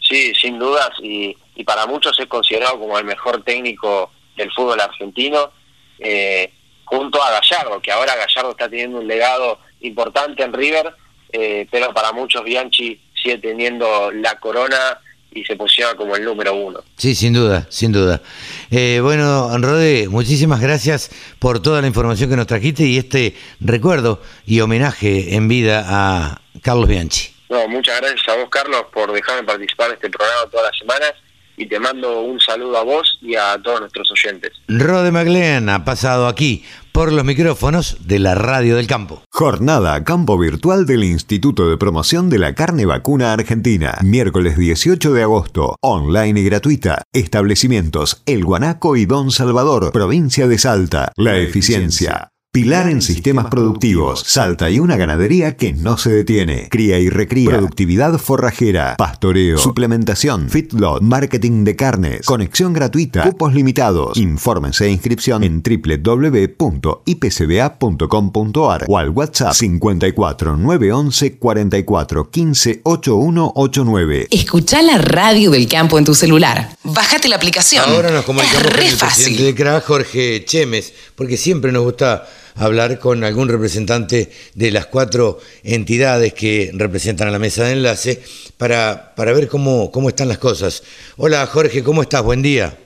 [SPEAKER 8] Sí, sin dudas, y, y para muchos es considerado como el mejor técnico del fútbol argentino, eh, junto a Gallardo, que ahora Gallardo está teniendo un legado importante en River, eh, pero para muchos Bianchi sigue teniendo la corona y se posiciona como el número uno.
[SPEAKER 2] Sí, sin duda, sin duda. Eh, bueno, Rode, muchísimas gracias por toda la información que nos trajiste y este recuerdo y homenaje en vida a Carlos Bianchi.
[SPEAKER 8] No, muchas gracias a vos, Carlos, por dejarme participar en este programa todas las semanas y te mando un saludo a vos y a todos nuestros oyentes.
[SPEAKER 2] Rode Maglean ha pasado aquí por los micrófonos de la Radio del Campo.
[SPEAKER 7] Jornada Campo Virtual del Instituto de Promoción de la Carne Vacuna Argentina. Miércoles 18 de agosto. Online y gratuita. Establecimientos El Guanaco y Don Salvador, provincia de Salta. La eficiencia. Pilar en sistemas productivos. Salta y una ganadería que no se detiene. Cría y recría. Productividad forrajera. Pastoreo. Suplementación. Fitlot. Marketing de carnes. Conexión gratuita. Cupos limitados. Infórmense e inscripción en www.ipcba.com.ar o al WhatsApp 54 911 44 15 8189.
[SPEAKER 4] Escucha la radio del campo en tu celular. Bájate la aplicación.
[SPEAKER 2] Ahora nos comunicamos
[SPEAKER 4] es
[SPEAKER 2] con
[SPEAKER 4] re
[SPEAKER 2] el presidente
[SPEAKER 4] fácil.
[SPEAKER 2] de CRA, Jorge Chemes, porque siempre nos gusta hablar con algún representante de las cuatro entidades que representan a la mesa de enlace para, para ver cómo, cómo están las cosas. Hola Jorge, ¿cómo estás? Buen día.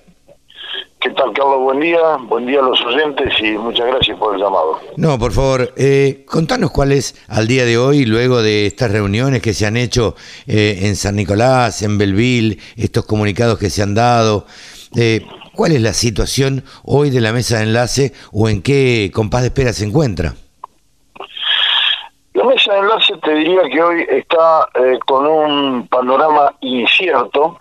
[SPEAKER 3] ¿Qué tal, Carlos? Buen día. Buen día a los oyentes y muchas gracias por el llamado.
[SPEAKER 2] No, por favor, eh, contanos cuál es al día de hoy, luego de estas reuniones que se han hecho eh, en San Nicolás, en Belville, estos comunicados que se han dado. eh, ¿Cuál es la situación hoy de la mesa de enlace o en qué compás de espera se encuentra?
[SPEAKER 3] La mesa de enlace te diría que hoy está eh, con un panorama incierto,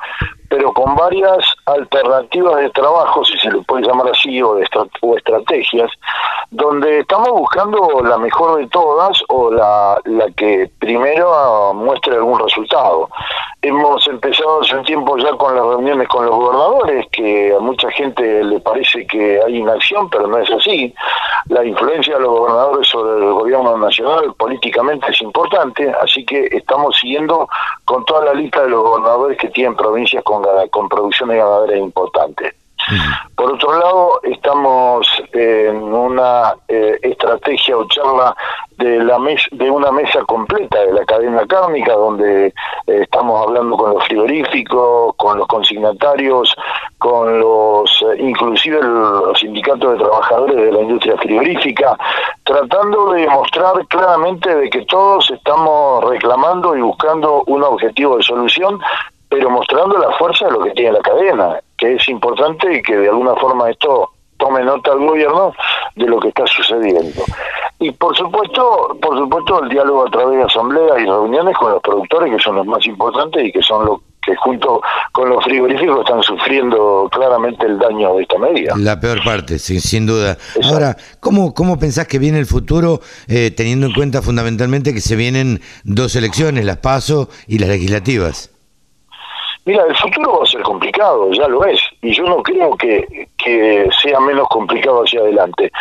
[SPEAKER 3] pero con varias alternativas de trabajo, si se le puede llamar así, o, de estra- o estrategias, donde estamos buscando la mejor de todas o la, la que primero muestre algún resultado. Hemos empezado hace un tiempo ya con las reuniones con los gobernadores, que a mucha gente le parece que hay inacción, pero no es así. La influencia de los gobernadores sobre el gobierno nacional políticamente es importante, así que estamos siguiendo con toda la lista de los gobernadores que tienen provincias con, gana- con producciones ganaderas importantes. Por otro lado, estamos en una eh, estrategia o charla de la mes, de una mesa completa de la cadena cárnica, donde eh, estamos hablando con los frigoríficos, con los consignatarios, con los, eh, inclusive los sindicatos de trabajadores de la industria frigorífica, tratando de mostrar claramente de que todos estamos reclamando y buscando un objetivo de solución pero mostrando la fuerza de lo que tiene la cadena, que es importante y que de alguna forma esto tome nota al gobierno de lo que está sucediendo. Y por supuesto, por supuesto el diálogo a través de asambleas y reuniones con los productores que son los más importantes y que son los que junto con los frigoríficos están sufriendo claramente el daño de esta medida.
[SPEAKER 2] La peor parte, sin, sin duda. Ahora, ¿cómo, ¿cómo pensás que viene el futuro, eh, teniendo en cuenta fundamentalmente que se vienen dos elecciones, las PASO y las legislativas?
[SPEAKER 3] Mira, el futuro va a ser complicado, ya lo es, y yo no creo que, que sea menos complicado hacia adelante,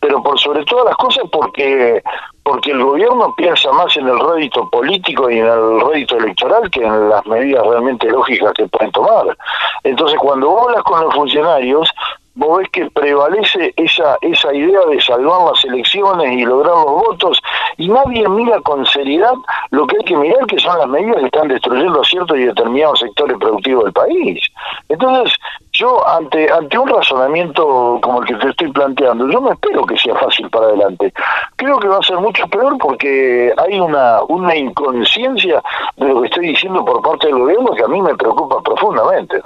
[SPEAKER 3] pero por sobre todas las cosas porque porque el gobierno piensa más en el rédito político y en el rédito electoral que en las medidas realmente lógicas que pueden tomar. Entonces, cuando hablas con los funcionarios, vos ves que prevalece esa esa idea de salvar las elecciones y lograr los votos y nadie mira con seriedad lo que hay que mirar que son las medidas que están destruyendo ciertos y determinados sectores productivos del país. Entonces, yo ante ante un razonamiento como el que te estoy planteando, yo no espero que sea fácil para adelante. Creo que va a ser mucho peor porque hay una una inconsciencia de lo que estoy diciendo por parte del gobierno que a mí me preocupa profundamente.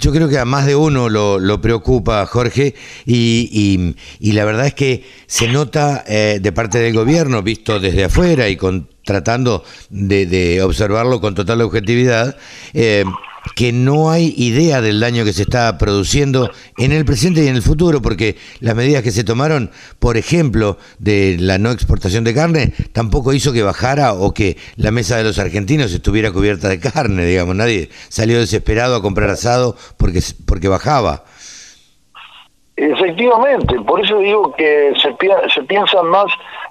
[SPEAKER 2] Yo creo que a más de uno lo, lo preocupa, Jorge, y, y- y la verdad es que se nota eh, de parte del gobierno, visto desde afuera y con, tratando de, de observarlo con total objetividad, eh, que no hay idea del daño que se está produciendo en el presente y en el futuro, porque las medidas que se tomaron, por ejemplo, de la no exportación de carne, tampoco hizo que bajara o que la mesa de los argentinos estuviera cubierta de carne, digamos, nadie salió desesperado a comprar asado porque, porque bajaba.
[SPEAKER 3] Efectivamente, por eso digo que se, pi- se piensan más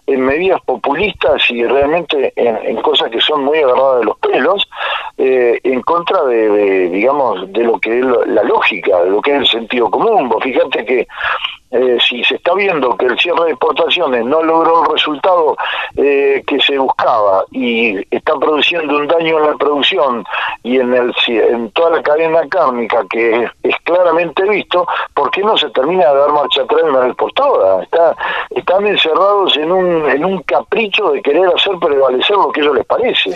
[SPEAKER 3] en medidas populistas y realmente en, cosas que son muy agarradas de los pelos, eh, en contra de, digamos, de lo que es la lógica, de lo que es el sentido común. Vos fíjate que eh, si se está viendo que el cierre de exportaciones no logró el resultado eh, que se buscaba y está produciendo un daño en la producción y en, el, en toda la cadena cárnica que es, claramente visto, ¿por qué no se termina de dar marcha atrás vez por todas? Está, están encerrados en un, en un capricho de querer hacer prevalecer lo que a ellos les parece.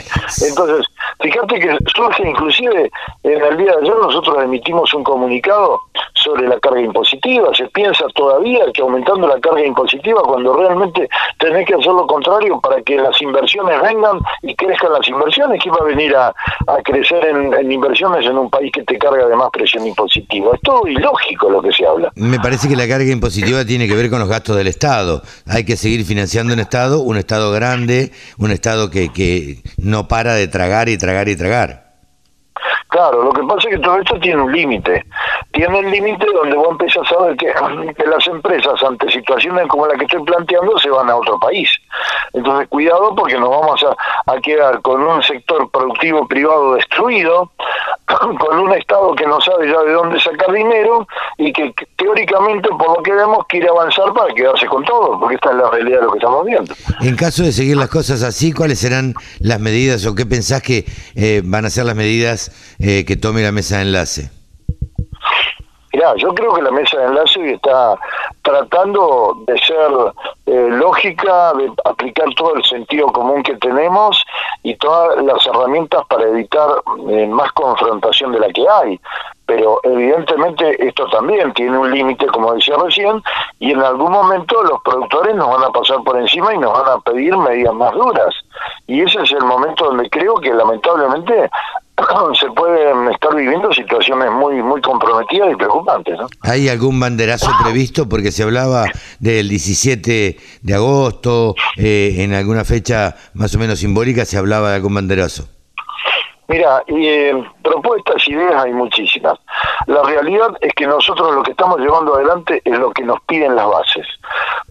[SPEAKER 3] Entonces, fíjate que surge inclusive en el día de ayer nosotros emitimos un comunicado sobre la carga impositiva, se piensa todavía que aumentando la carga impositiva cuando realmente tenés que hacer lo contrario para que las inversiones vengan y crezcan las inversiones, que va a venir a, crecer en, inversiones en un país que te carga de más presión impositiva. Es todo ilógico lo que se habla.
[SPEAKER 2] Me parece que la carga impositiva tiene que ver con los gastos del Estado. Hay que seguir financiando un Estado, un Estado grande, un Estado que, que no para de tragar y tragar y tragar.
[SPEAKER 3] Claro, lo que pasa es que todo esto tiene un límite. Tiene el límite donde vos empezás a ver que, las empresas ante situaciones como la que estoy planteando se van a otro país. Entonces, cuidado porque nos vamos a, a quedar con un sector productivo privado destruido, con un Estado que no sabe ya de dónde sacar dinero y que, teóricamente, por lo que vemos, quiere avanzar para quedarse con todo, porque esta es la realidad de lo que estamos viendo.
[SPEAKER 2] En caso de seguir las cosas así, ¿cuáles serán las medidas o qué pensás que eh, van a ser las medidas eh, que tome la mesa de enlace?
[SPEAKER 3] Mirá, yo creo que la mesa de enlace está tratando de ser eh, lógica, de aplicar todo el sentido común que tenemos y todas las herramientas para evitar eh, más confrontación de la que hay. Pero evidentemente esto también tiene un límite, como decía recién, y en algún momento los productores nos van a pasar por encima y nos van a pedir medidas más duras. Y ese es el momento donde creo que lamentablemente se pueden estar viviendo situaciones muy muy comprometidas y preocupantes.
[SPEAKER 2] ¿Hay algún banderazo previsto? Porque se hablaba del 17 de agosto, eh, en alguna fecha más o menos simbólica se hablaba de algún banderazo.
[SPEAKER 3] Mira, y, eh, propuestas, ideas hay muchísimas. La realidad es que nosotros lo que estamos llevando adelante es lo que nos piden las bases.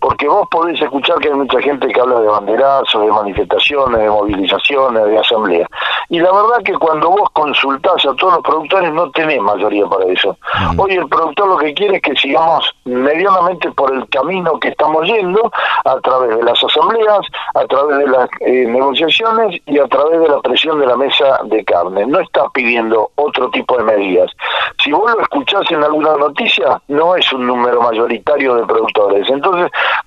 [SPEAKER 3] Porque vos podés escuchar que hay mucha gente que habla de banderazos, de manifestaciones, de movilizaciones, de asamblea. Y la verdad que cuando vos consultás a todos los productores no tenés mayoría para eso. Hoy el productor lo que quiere es que sigamos medianamente por el camino que estamos yendo a través de las asambleas, a través de las eh, negociaciones y a través de la presión de la mesa de carne, no está pidiendo otro tipo de medidas. Si vos lo escuchás en alguna noticia, no es un número mayoritario de productores. Entonces,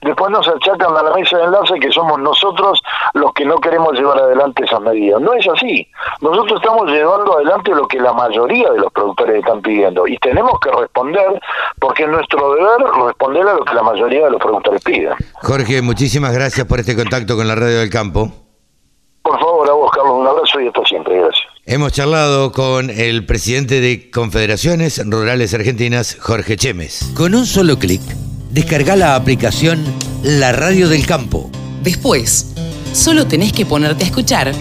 [SPEAKER 3] después nos achacan a la mesa de enlace que somos nosotros los que no queremos llevar adelante esas medidas. No es así. Nosotros estamos llevando adelante lo que la mayoría de los productores están pidiendo y tenemos que responder porque es nuestro deber responder a lo que la mayoría de los productores piden.
[SPEAKER 2] Jorge, muchísimas gracias por este contacto con la Radio del Campo.
[SPEAKER 3] Por favor, a vos, Carlos, un abrazo y hasta siempre. Gracias.
[SPEAKER 2] Hemos charlado con el presidente de Confederaciones Rurales Argentinas, Jorge Chemes. Con un solo clic, descarga la aplicación La Radio del Campo.
[SPEAKER 4] Después, solo tenés que ponerte a escuchar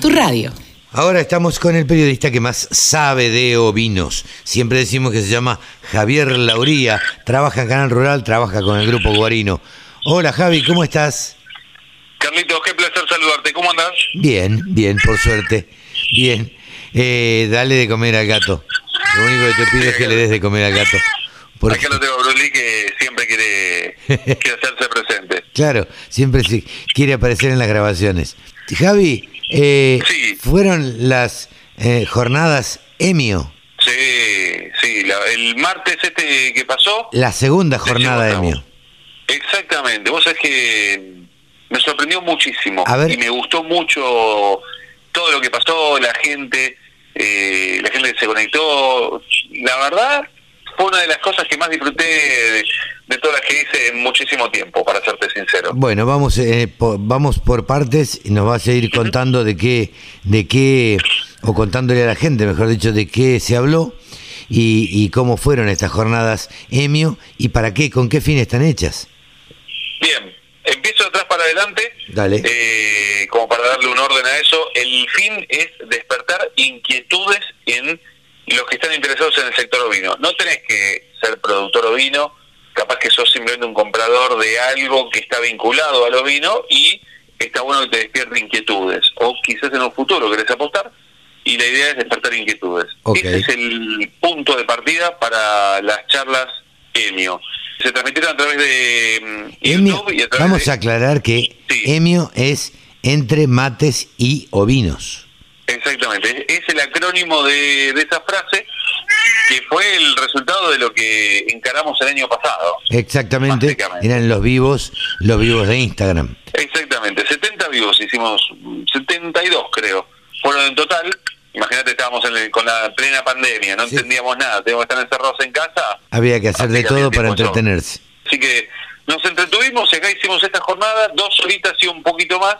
[SPEAKER 4] tu radio.
[SPEAKER 2] Ahora estamos con el periodista que más sabe de ovinos. Siempre decimos que se llama Javier Lauría. Trabaja en Canal Rural, trabaja con el Grupo Guarino. Hola Javi, ¿cómo estás?
[SPEAKER 9] Carlitos, qué placer saludarte. ¿Cómo andás?
[SPEAKER 2] Bien, bien, por suerte. Bien. Eh, dale de comer al gato. Lo único que te pido es que le des de comer al gato.
[SPEAKER 9] Porque... Acá lo tengo a que siempre quiere, hacerse presente.
[SPEAKER 2] Claro, siempre quiere aparecer en las grabaciones. Javi, eh, fueron las eh, jornadas EMIO.
[SPEAKER 9] Sí, sí, el martes este que pasó.
[SPEAKER 2] La segunda jornada EMIO.
[SPEAKER 9] Exactamente, vos sabés que me sorprendió muchísimo y me gustó mucho todo lo que pasó, la gente, eh, la gente que se conectó. La verdad, fue una de las cosas que más disfruté de, todas las que hice en muchísimo tiempo, para serte sincero.
[SPEAKER 2] Bueno, vamos, eh, por, vamos por partes y nos vas a ir contando de qué, de qué, o contándole a la gente, mejor dicho, de qué se habló. Y, y cómo fueron estas jornadas EMIO y para qué, con qué fin están hechas.
[SPEAKER 9] Bien, empiezo de atrás para adelante,
[SPEAKER 2] Dale.
[SPEAKER 9] Eh, como para darle un orden a eso. El fin es despertar inquietudes en los que están interesados en el sector ovino. No tenés que ser productor ovino, capaz que sos simplemente un comprador de algo que está vinculado al ovino y está bueno que te despierte inquietudes. O quizás en un futuro querés apostar y la idea es despertar inquietudes. Ese es el punto de partida para las charlas EMIO se transmitieron a través de mm,
[SPEAKER 2] YouTube y a Vamos a aclarar que Emio es entre mates y ovinos.
[SPEAKER 9] Exactamente, es el acrónimo de, de esa frase que fue el resultado de lo que encaramos el año pasado.
[SPEAKER 2] Exactamente, eran los vivos, los vivos de Instagram.
[SPEAKER 9] Exactamente, 70 vivos hicimos, 72 creo, fueron en total. Imagínate, estábamos en el- con la plena pandemia, no
[SPEAKER 2] Sí.
[SPEAKER 9] entendíamos nada, teníamos que estar encerrados en casa,
[SPEAKER 2] Había que hacer de todo para entretenerse.
[SPEAKER 9] Así que nos entretuvimos y acá hicimos esta jornada, dos horitas y un poquito más,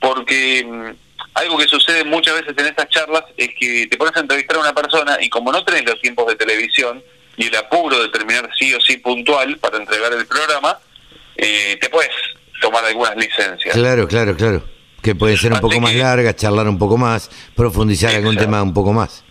[SPEAKER 9] porque mm, algo que sucede muchas veces en estas charlas es que te pones a entrevistar a una persona y como no tenés los tiempos de televisión y el apuro de terminar sí o sí puntual para entregar el programa, eh, te puedes tomar algunas licencias.
[SPEAKER 2] Claro, claro, claro. Que puede ser un
[SPEAKER 9] Así
[SPEAKER 2] poco más larga, charlar un poco más, profundizar algún
[SPEAKER 9] Exacto.
[SPEAKER 2] tema un poco más.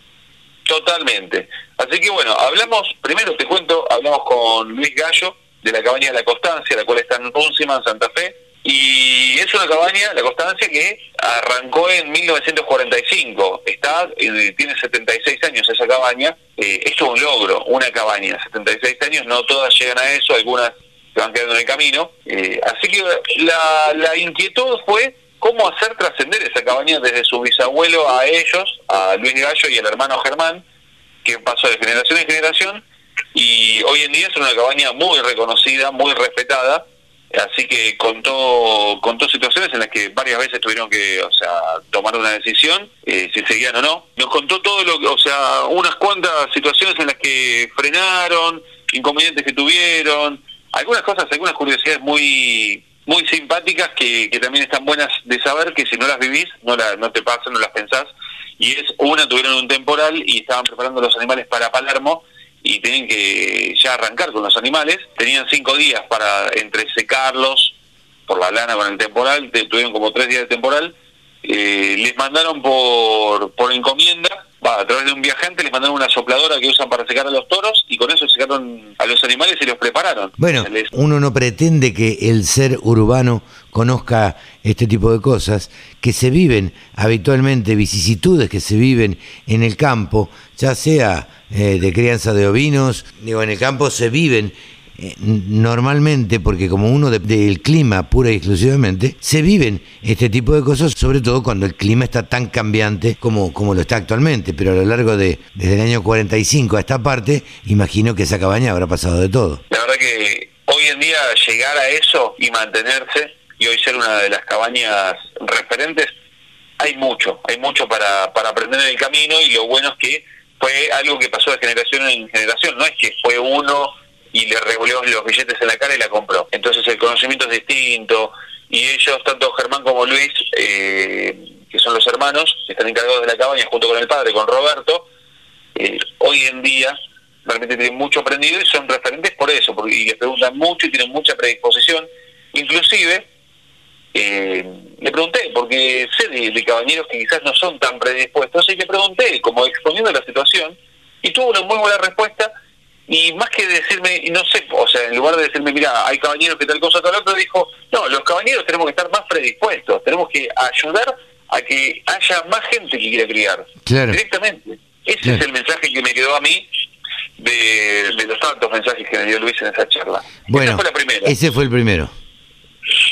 [SPEAKER 9] Totalmente. Así que bueno, hablamos, primero te cuento, hablamos con Luis Gallo de la cabaña de la Constancia, la cual está en Runcima, en Santa Fe. Y es una cabaña, la Constancia, que arrancó en 1945. Está, eh, tiene 76 años esa cabaña. Eh, esto es un logro, una cabaña, 76 años, no todas llegan a eso, algunas se van quedando en el camino. Eh, así que la, la inquietud fue cómo hacer trascender esa cabaña desde su bisabuelo a ellos, a Luis Gallo y al hermano Germán, que pasó de generación en generación y hoy en día es una cabaña muy reconocida, muy respetada, así que contó contó situaciones en las que varias veces tuvieron que, o sea, tomar una decisión eh, si seguían o no. Nos contó todo lo que, o sea, unas cuantas situaciones en las que frenaron, inconvenientes que tuvieron, algunas cosas, algunas curiosidades muy muy simpáticas que, que también están buenas de saber que si no las vivís, no, la, no te pasan, no las pensás. Y es, una, tuvieron un temporal y estaban preparando los animales para Palermo y tenían que ya arrancar con los animales. Tenían cinco días para entresecarlos por la lana con el temporal, te- tuvieron como tres días de temporal. Eh, les mandaron por, por encomienda, va, a través de un viajante, les mandaron una sopladora que usan para secar a los toros y con eso secaron a los animales y los prepararon.
[SPEAKER 2] Bueno,
[SPEAKER 9] les-
[SPEAKER 2] uno no pretende que el ser urbano conozca este tipo de cosas que se viven habitualmente, vicisitudes que se viven en el campo, ya sea eh, de crianza de ovinos, digo, en el campo se viven eh, normalmente, porque como uno de- del clima pura y exclusivamente, se viven este tipo de cosas, sobre todo cuando el clima está tan cambiante como, como lo está actualmente, pero a lo largo de, desde el año 45 a esta parte, imagino que esa cabaña habrá pasado de todo.
[SPEAKER 9] La verdad que hoy en día llegar a eso y mantenerse y hoy ser una de las cabañas referentes, hay mucho, hay mucho para, para aprender en el camino y lo bueno es que fue algo que pasó de generación en generación, no es que fue uno y le revolvió los billetes en la cara y la compró. Entonces el conocimiento es distinto y ellos, tanto Germán como Luis, eh, que son los hermanos, están encargados de la cabaña junto con el padre, con Roberto, eh, hoy en día realmente tienen mucho aprendido y son referentes por eso, porque, y les preguntan mucho y tienen mucha predisposición. Inclusive, eh, le pregunté, porque sé de, de cabañeros que quizás no son tan predispuestos, y le pregunté, como exponiendo la situación, y tuvo una muy buena respuesta, y más que decirme, no sé, o sea, en lugar de decirme, mira, hay cabañeros que tal cosa, tal otro, dijo, no, los cabañeros tenemos que estar más predispuestos, tenemos que ayudar a que haya más gente que quiera criar.
[SPEAKER 2] Claro.
[SPEAKER 9] Directamente. Ese
[SPEAKER 2] Claro.
[SPEAKER 9] es el mensaje que me quedó a mí de, de los tantos mensajes que me dio Luis en esa charla.
[SPEAKER 2] Bueno,
[SPEAKER 9] esa fue la primera.
[SPEAKER 2] ese fue el primero.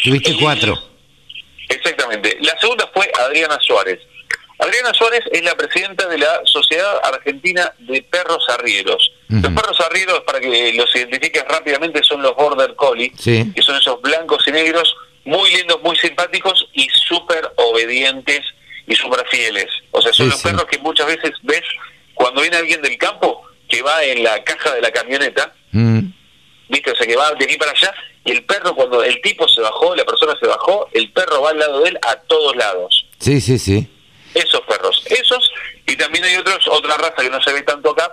[SPEAKER 2] Tuviste cuatro.
[SPEAKER 9] Exactamente. La segunda fue Adriana Suárez. Adriana Suárez es la presidenta de la Sociedad Argentina de Perros Arrieros. Los perros arrieros, para que los identifiques rápidamente, son los Border Collie,
[SPEAKER 2] Sí.
[SPEAKER 9] que son esos blancos y negros, muy lindos, muy simpáticos y súper obedientes y súper fieles. O sea, son
[SPEAKER 2] Sí,
[SPEAKER 9] los
[SPEAKER 2] sí.
[SPEAKER 9] perros que muchas veces ves cuando viene alguien del campo que va en la caja de la camioneta
[SPEAKER 2] Mm,
[SPEAKER 9] ¿viste? O sea, que va de aquí para allá, y el perro, cuando el tipo se bajó, la persona se bajó, el perro va al lado de él a todos lados.
[SPEAKER 2] Sí, sí, sí.
[SPEAKER 9] Esos perros, esos, y también hay otros, otra raza que no se ve tanto acá,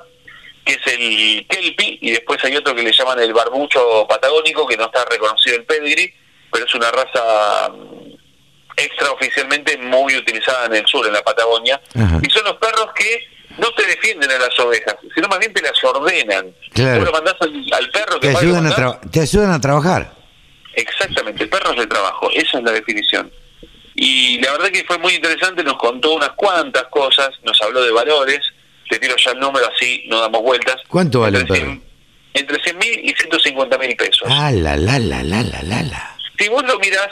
[SPEAKER 9] que es el Kelpie, y después hay otro que le llaman el barbucho patagónico, que no está reconocido el pedigree, pero es una raza mm, extraoficialmente muy utilizada en el sur, en la Patagonia,
[SPEAKER 2] Ajá.
[SPEAKER 9] y son los perros que no te defienden a las ovejas, sino más bien te las ordenan.
[SPEAKER 2] Claro.
[SPEAKER 9] Vos lo mandás al, al perro que
[SPEAKER 2] Te ayudan, a tra- te ayudan a trabajar.
[SPEAKER 9] Exactamente, perros de trabajo, esa es la definición. Y la verdad que fue muy interesante, nos contó unas cuantas cosas, nos habló de valores, te tiro ya el número así, no damos vueltas.
[SPEAKER 2] ¿Cuánto vale un
[SPEAKER 9] Entre
[SPEAKER 2] perro?
[SPEAKER 9] 100 Entre 100 mil y 150 mil pesos.
[SPEAKER 2] Ah, la, la, la, la, la, la, la.
[SPEAKER 9] Si vos lo mirás,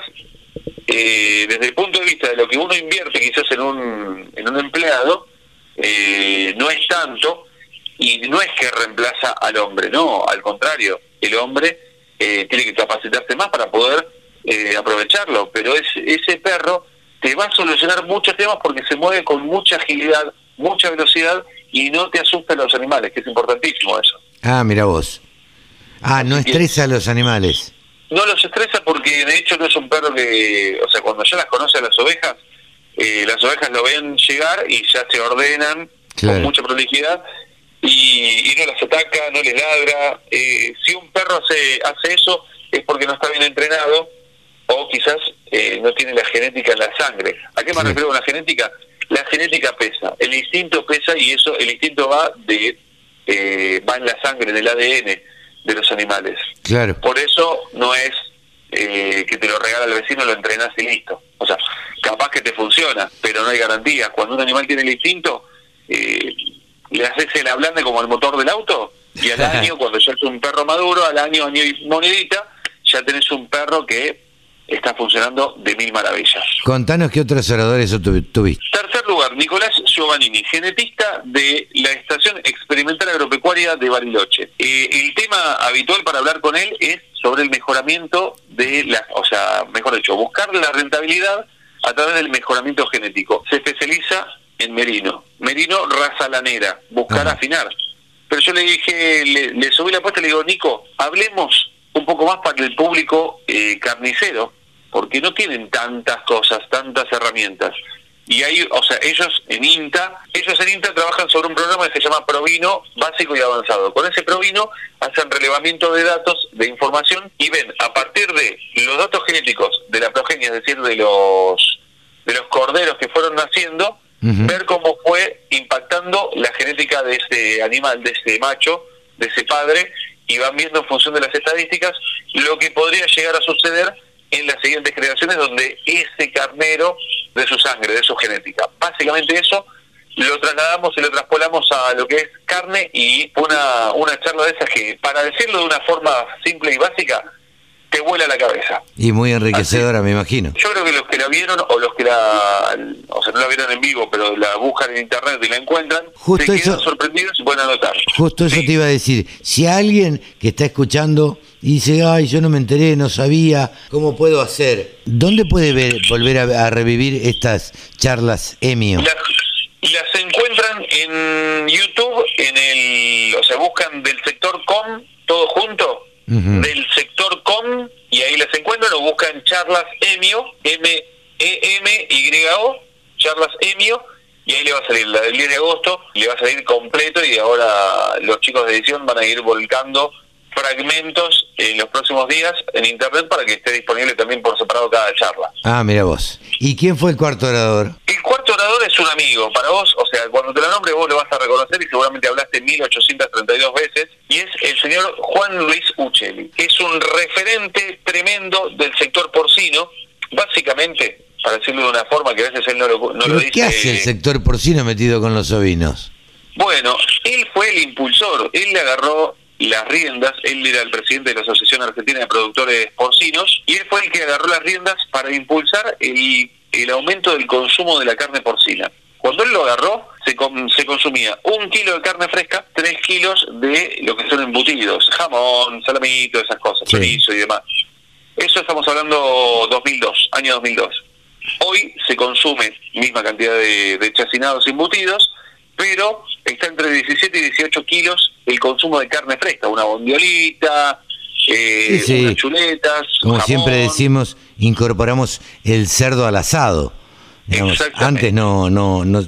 [SPEAKER 9] eh, desde el punto de vista de lo que uno invierte quizás en un, en un empleado, eh, no es tanto y no es que reemplaza al hombre, no, al contrario, el hombre eh, tiene que capacitarse más para poder eh, aprovecharlo, pero es, ese perro te va a solucionar muchos temas porque se mueve con mucha agilidad, mucha velocidad y no te asusta a los animales, que es importantísimo eso.
[SPEAKER 2] Ah, mira vos. Ah, no estresa a los animales.
[SPEAKER 9] No los estresa porque de hecho no es un perro que, o sea, cuando ya las conoce a las ovejas, eh, las ovejas lo ven llegar y ya se ordenan con mucha prolijidad y, no las ataca, no les ladra. Eh, si un perro hace, hace eso es porque no está bien entrenado o quizás eh, no tiene la genética en la sangre. ¿A qué me refiero con la genética? La genética pesa, el instinto pesa y eso, el instinto va de eh, va en la sangre, en el ADN de los animales.
[SPEAKER 2] Claro.
[SPEAKER 9] Por eso no es eh, que te lo regala el vecino, lo entrenas y listo. O sea, capaz que te funciona, pero no hay garantía. Cuando un animal tiene el instinto, eh, le haces el ablande como el motor del auto y al año, cuando ya es un perro maduro, al año, año y monedita, ya tenés un perro que está funcionando de mil maravillas.
[SPEAKER 2] Contanos qué otros oradores tuviste.
[SPEAKER 9] Tercer lugar, Nicolás Giovannini, genetista de la Estación Experimental Agropecuaria de Bariloche. Eh, el tema habitual para hablar con él es sobre el mejoramiento de la, o sea, mejor dicho, buscar la rentabilidad a través del mejoramiento genético. Se especializa en merino, merino raza lanera, buscar afinar. Pero yo le dije, le, subí la apuesta y le digo, Nico, hablemos un poco más para el público eh, carnicero, porque no tienen tantas cosas, tantas herramientas. Y ahí, o sea, ellos en INTA, ellos en INTA trabajan sobre un programa que se llama Provino básico y avanzado. Con ese Provino hacen relevamiento de datos, de información y ven a partir de los datos genéticos de la progenia, es decir, de los de los corderos que fueron naciendo, ver cómo fue impactando la genética de ese animal, de ese macho, de ese padre, y van viendo en función de las estadísticas lo que podría llegar a suceder en las siguientes generaciones donde ese carnero de su sangre, de su genética. Básicamente eso lo trasladamos y lo traspolamos a lo que es carne y una, una charla de esas que, para decirlo de una forma simple y básica, te vuela la cabeza.
[SPEAKER 2] Y muy enriquecedora, me imagino.
[SPEAKER 9] Yo creo que los que la vieron o los que la, o sea, no la vieron en vivo, pero la buscan en internet y la encuentran,
[SPEAKER 2] Justo
[SPEAKER 9] se quedan sorprendidos y pueden anotar.
[SPEAKER 2] Justo eso te iba a decir. Si alguien que está escuchando y dice, ay, yo no me enteré, no sabía, ¿cómo puedo hacer? ¿Dónde puede ver, volver a, revivir estas charlas EMIO?
[SPEAKER 9] Las, las encuentran en YouTube, en el, o sea, buscan del sector com, todo junto, del sector com, y ahí las encuentran o buscan charlas EMIO, M-E-M-Y-O, charlas EMIO, y ahí le va a salir la del 10 de agosto, le va a salir completo y ahora los chicos de edición van a ir volcando fragmentos en los próximos días en internet para que esté disponible también por separado cada charla.
[SPEAKER 2] Ah, mira vos. ¿Y quién fue el cuarto orador?
[SPEAKER 9] El cuarto orador es un amigo para vos, o sea, cuando te lo nombre vos lo vas a reconocer y seguramente hablaste 1832 veces, y es el señor Juan Luis Uccelli, que es un referente tremendo del sector porcino, básicamente, para decirlo de una forma que a veces él no lo, no lo dice.
[SPEAKER 2] ¿Qué hace el sector porcino metido con los ovinos?
[SPEAKER 9] Bueno, él fue el impulsor, él le agarró las riendas, él era el presidente de la Asociación Argentina de Productores Porcinos, y él fue el que agarró las riendas para impulsar el, el aumento del consumo de la carne porcina. Cuando él lo agarró, se, se consumía un kilo de carne fresca, tres kilos de lo que son embutidos, jamón, salamito, esas cosas, chorizo y demás. Eso estamos hablando 2002, año 2002. Hoy se consume misma cantidad de, de chacinados embutidos, pero está entre 17 y 18 kilos el consumo de carne fresca, una bondiolita, eh, unas chuletas.
[SPEAKER 2] Como siempre decimos, incorporamos el cerdo al asado. antes no, no, no,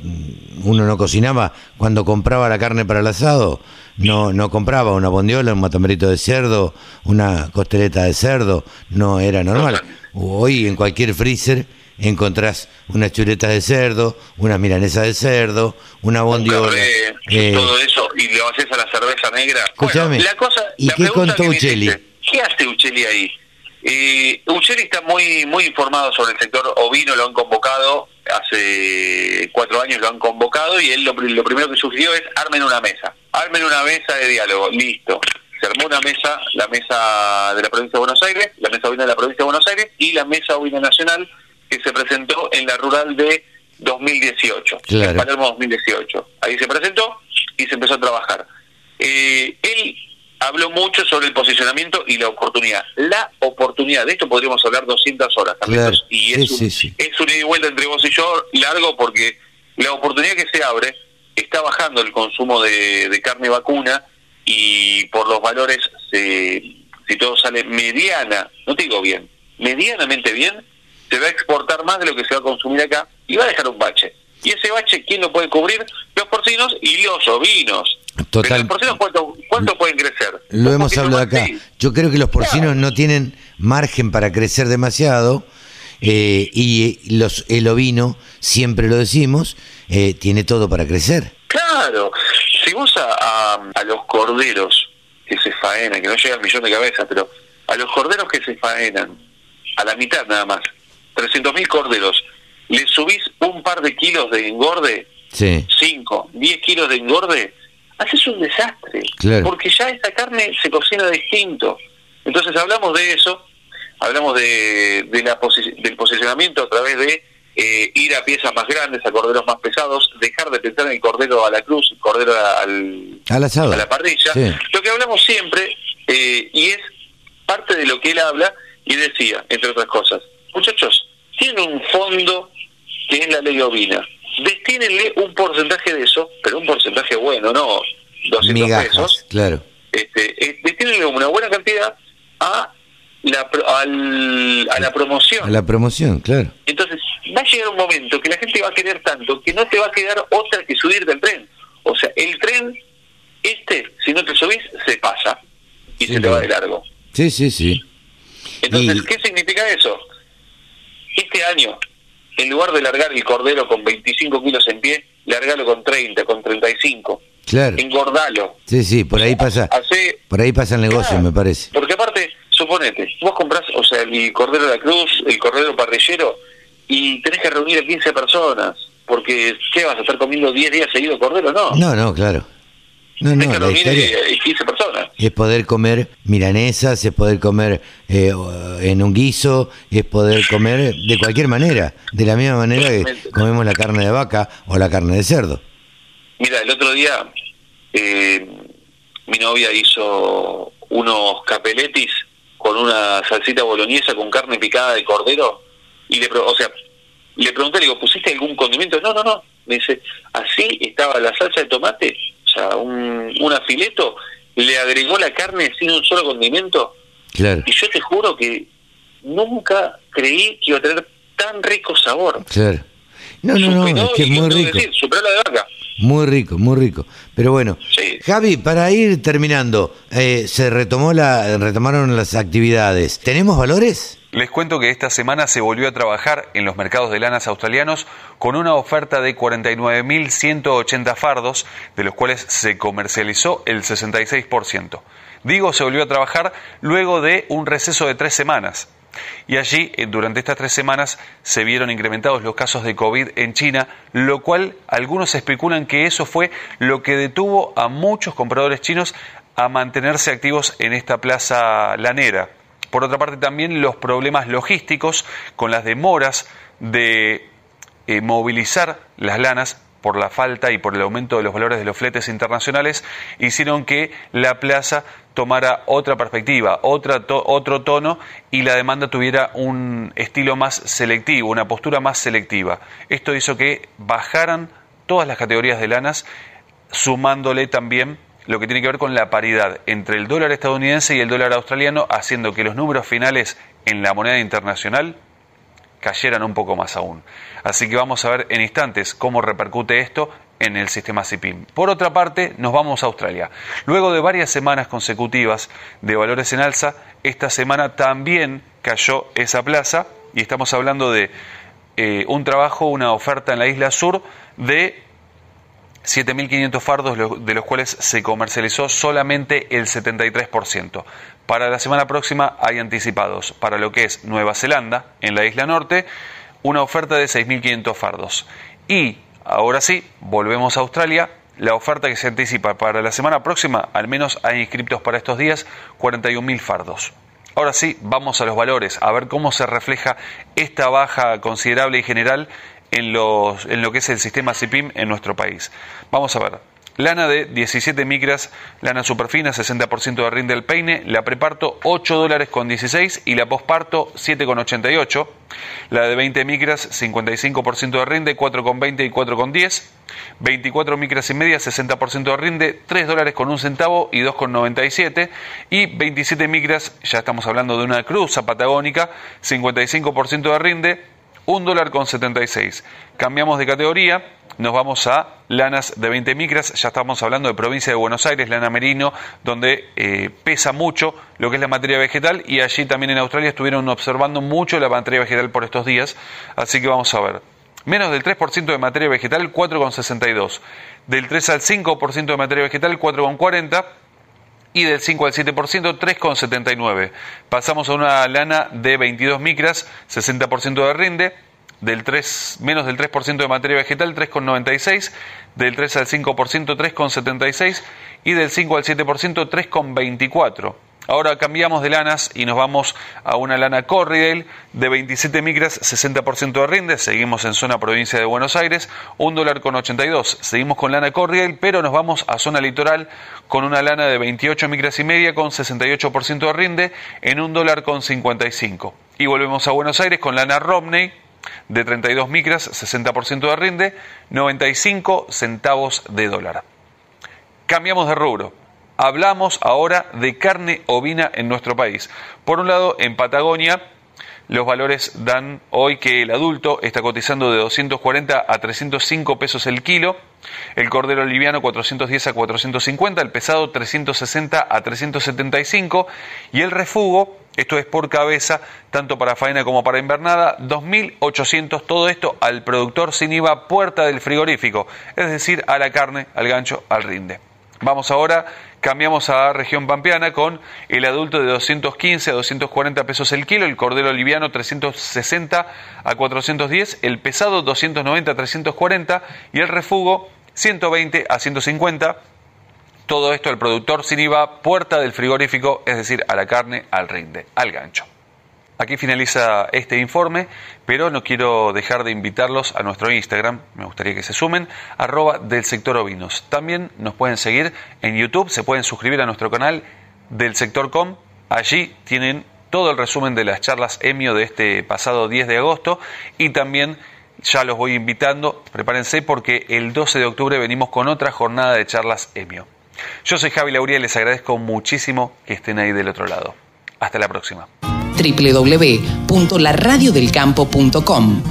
[SPEAKER 2] uno no cocinaba, cuando compraba la carne para el asado, no, no compraba una bondiola, un matambrito de cerdo, una costeleta de cerdo, no era normal. Hoy en cualquier freezer encontrás unas chuletas de cerdo, una milanesa de cerdo, una bondiola.
[SPEAKER 9] Eh, todo eso, y le haces a la cerveza negra.
[SPEAKER 2] Escúchame, la cosa, ¿y qué contó Ucheli?
[SPEAKER 9] ¿Qué hace Ucheli ahí? Eh, Ucheli está muy muy informado sobre el sector ovino, lo han convocado, hace cuatro años lo han convocado y él lo, lo primero que sugirió es armen una mesa, armen una mesa de diálogo, listo. Se armó una mesa, la mesa de la provincia de Buenos Aires, la mesa ovina de la provincia de Buenos Aires y la mesa ovina nacional que se presentó en la rural de 2018,
[SPEAKER 2] Claro.
[SPEAKER 9] en Palermo 2018. Ahí se presentó y se empezó a trabajar. Eh, él habló mucho sobre el posicionamiento y la oportunidad. La oportunidad, de esto podríamos hablar 200 horas.
[SPEAKER 2] Claro.
[SPEAKER 9] Y
[SPEAKER 2] Sí,
[SPEAKER 9] es, un,
[SPEAKER 2] sí, sí.
[SPEAKER 9] es un ida y vuelta entre vos y yo largo porque la oportunidad que se abre está bajando el consumo de, de carne vacuna y por los valores, se, si todo sale mediana, no te digo bien, medianamente bien, se va a exportar más de lo que se va a consumir acá y va a dejar un bache. Y ese bache, ¿quién lo puede cubrir? Los porcinos y los ovinos.
[SPEAKER 2] Total.
[SPEAKER 9] Los porcinos, ¿cuánto, cuánto pueden crecer?
[SPEAKER 2] Lo hemos hablado acá.
[SPEAKER 9] sí.
[SPEAKER 2] Yo creo que los porcinos no tienen margen para crecer demasiado eh, y los, el ovino, siempre lo decimos, eh, tiene todo para crecer.
[SPEAKER 9] Claro, si vos a, a- a los corderos que se faenan, que no llega al millón de cabezas, pero a los corderos que se faenan, a la mitad nada más, 300.000 corderos, le subís un par de kilos de engorde,
[SPEAKER 2] Sí,
[SPEAKER 9] 5, 10 kilos de engorde, haces un desastre.
[SPEAKER 2] Claro.
[SPEAKER 9] Porque ya esa carne se cocina distinto. Entonces hablamos de eso, hablamos de, de la posi- del posicionamiento a través de eh, ir a piezas más grandes, a corderos más pesados, dejar de pensar en el cordero a la cruz, el cordero al,
[SPEAKER 2] al asado.
[SPEAKER 9] a la parrilla.
[SPEAKER 2] Sí.
[SPEAKER 9] Lo que hablamos siempre, eh, y es parte de lo que él habla, y decía, entre otras cosas, muchachos, tienen un fondo que es la ley ovina. Destínenle un porcentaje de eso, pero un porcentaje bueno, no 200
[SPEAKER 2] Migajas,
[SPEAKER 9] pesos.
[SPEAKER 2] claro.
[SPEAKER 9] Este, eh, destínenle una buena cantidad a la, al- a la promoción.
[SPEAKER 2] A la promoción, claro.
[SPEAKER 9] Entonces, va a llegar un momento que la gente va a querer tanto que no te va a quedar otra que subir del tren. O sea, el tren, este, si no te subís, se pasa y
[SPEAKER 2] Sí,
[SPEAKER 9] se te va de largo.
[SPEAKER 2] Sí, sí, sí.
[SPEAKER 9] Entonces,
[SPEAKER 2] Y-
[SPEAKER 9] ¿qué significa eso? Este año, en lugar de largar el cordero con 25 kilos en pie, largalo con 30, con 35.
[SPEAKER 2] Claro.
[SPEAKER 9] Engordalo.
[SPEAKER 2] Sí, sí, por ahí pasa.
[SPEAKER 9] Hace,
[SPEAKER 2] Por ahí pasa el negocio,
[SPEAKER 9] Claro.
[SPEAKER 2] me parece.
[SPEAKER 9] Porque aparte, suponete, vos comprás, o sea, el cordero de la cruz, el cordero parrillero, y tenés que reunir a 15 personas. Porque, ¿qué vas a estar comiendo 10 días seguido cordero? No.
[SPEAKER 2] No, no, claro. No, no,
[SPEAKER 9] que
[SPEAKER 2] la
[SPEAKER 9] reunir
[SPEAKER 2] historia
[SPEAKER 9] 15 personas.
[SPEAKER 2] es poder comer milanesas, es poder comer eh, en un guiso, es poder comer de cualquier manera, de la misma manera que comemos la carne de vaca o la carne de cerdo.
[SPEAKER 9] Mira, el otro día eh, mi novia hizo unos capeletis con una salsita boloñesa con carne picada de cordero y le, pro- o sea, le pregunté, le digo, ¿pusiste algún condimento? No, no, no. Me dice, así estaba la salsa de tomate, sea, un, un afileto, le agregó la carne sin un solo condimento
[SPEAKER 2] Claro,
[SPEAKER 9] y yo te juro que nunca creí que iba a tener tan rico sabor.
[SPEAKER 2] claro. No, no, no, es que es muy rico.
[SPEAKER 9] decir, superó la de vaca.
[SPEAKER 2] Muy rico, muy rico. Pero bueno,
[SPEAKER 9] Sí.
[SPEAKER 2] Javi, para ir terminando, eh, se retomó la, retomaron las actividades. ¿Tenemos valores?
[SPEAKER 10] Les cuento que esta semana se volvió a trabajar en los mercados de lanas australianos con una oferta de 49.180 fardos, de los cuales se comercializó el 66%. Digo, se volvió a trabajar luego de un receso de tres semanas. Y allí, eh, durante estas tres semanas, se vieron incrementados los casos de COVID en China, lo cual algunos especulan que eso fue lo que detuvo a muchos compradores chinos a mantenerse activos en esta plaza lanera. Por otra parte, también los problemas logísticos con las demoras de eh, movilizar las lanas por la falta y por el aumento de los valores de los fletes internacionales hicieron que la plaza tomara otra perspectiva, otra otro tono y la demanda tuviera un estilo más selectivo, una postura más selectiva. Esto hizo que bajaran todas las categorías de lanas, sumándole también lo que tiene que ver con la paridad entre el dólar estadounidense y el dólar australiano, haciendo que los números finales en la moneda internacional cayeran un poco más aún. Así que vamos a ver en instantes cómo repercute esto en el sistema CIPIM. Por otra parte, nos vamos a Australia. Luego de varias semanas consecutivas de valores en alza, esta semana también cayó esa plaza y estamos hablando de eh, un trabajo, una oferta en la isla sur de 7.500 fardos, de los cuales se comercializó solamente el 73%. Para la semana próxima hay anticipados para lo que es Nueva Zelanda, en la isla norte, una oferta de 6.500 fardos. Y ahora sí, volvemos a Australia. La oferta que se anticipa para la semana próxima, al menos hay inscriptos para estos días, 41.000 fardos. Ahora sí, vamos a los valores, a ver cómo se refleja esta baja considerable y general en, los, en lo que es el sistema CIPIM en nuestro país. Vamos a ver. Lana de 17 micras, lana superfina, 60% de rinde del peine, la preparto 8 dólares con 16 y la posparto 7 con 88. La de 20 micras, 55% de rinde, 4 con 20 y 4 con 10. 24 micras y media, 60% de rinde, 3 dólares con un centavo y 2 con 97. Y 27 micras, ya estamos hablando de una cruza patagónica, 55% de rinde, 1 dólar con 76. Cambiamos de categoría nos vamos a lanas de 20 micras, ya estamos hablando de provincia de Buenos Aires, lana merino, donde eh, pesa mucho lo que es la materia vegetal y allí también en Australia estuvieron observando mucho la materia vegetal por estos días, así que vamos a ver. Menos del 3% de materia vegetal, 4,62. Del 3 al 5% de materia vegetal, 4,40 y del 5 al 7%, 3,79. Pasamos a una lana de 22 micras, 60% de rinde, del 3, menos del 3% de materia vegetal 3,96, del 3 al 5% 3,76 y del 5 al 7% 3,24. Ahora cambiamos de lanas y nos vamos a una lana Corridale de 27 micras, 60% de rinde. Seguimos en zona provincia de Buenos Aires, 1 dólar con 82. Seguimos con lana Corridale, pero nos vamos a zona litoral con una lana de 28 micras y media con 68% de rinde en 1 dólar con 55. Y volvemos a Buenos Aires con lana Romney de 32 micras, 60% de rinde, 95 centavos de dólar. Cambiamos de rubro. Hablamos ahora de carne ovina en nuestro país. Por un lado, en Patagonia, los valores dan hoy que el adulto está cotizando de 240 a 305 pesos el kilo, el cordero liviano 410 a 450, el pesado 360 a 375 y el refugo esto es por cabeza, tanto para faena como para invernada, 2.800, todo esto al productor sin IVA puerta del frigorífico, es decir, a la carne, al gancho, al rinde. Vamos ahora, cambiamos a región pampeana con el adulto de 215 a 240 pesos el kilo, el cordero liviano 360 a 410, el pesado 290 a 340 y el refugo 120 a 150 todo esto el productor sin IVA, puerta del frigorífico, es decir, a la carne, al rinde, al gancho. Aquí finaliza este informe, pero no quiero dejar de invitarlos a nuestro Instagram, me gustaría que se sumen, arroba del sector ovinos. También nos pueden seguir en YouTube, se pueden suscribir a nuestro canal del sector com, allí tienen todo el resumen de las charlas EMIO de este pasado 10 de agosto y también ya los voy invitando, prepárense porque el 12 de octubre venimos con otra jornada de charlas EMIO. Yo soy Javi Lauría y les agradezco muchísimo que estén ahí del otro lado. Hasta la próxima.
[SPEAKER 4] www.laradiodelcampo.com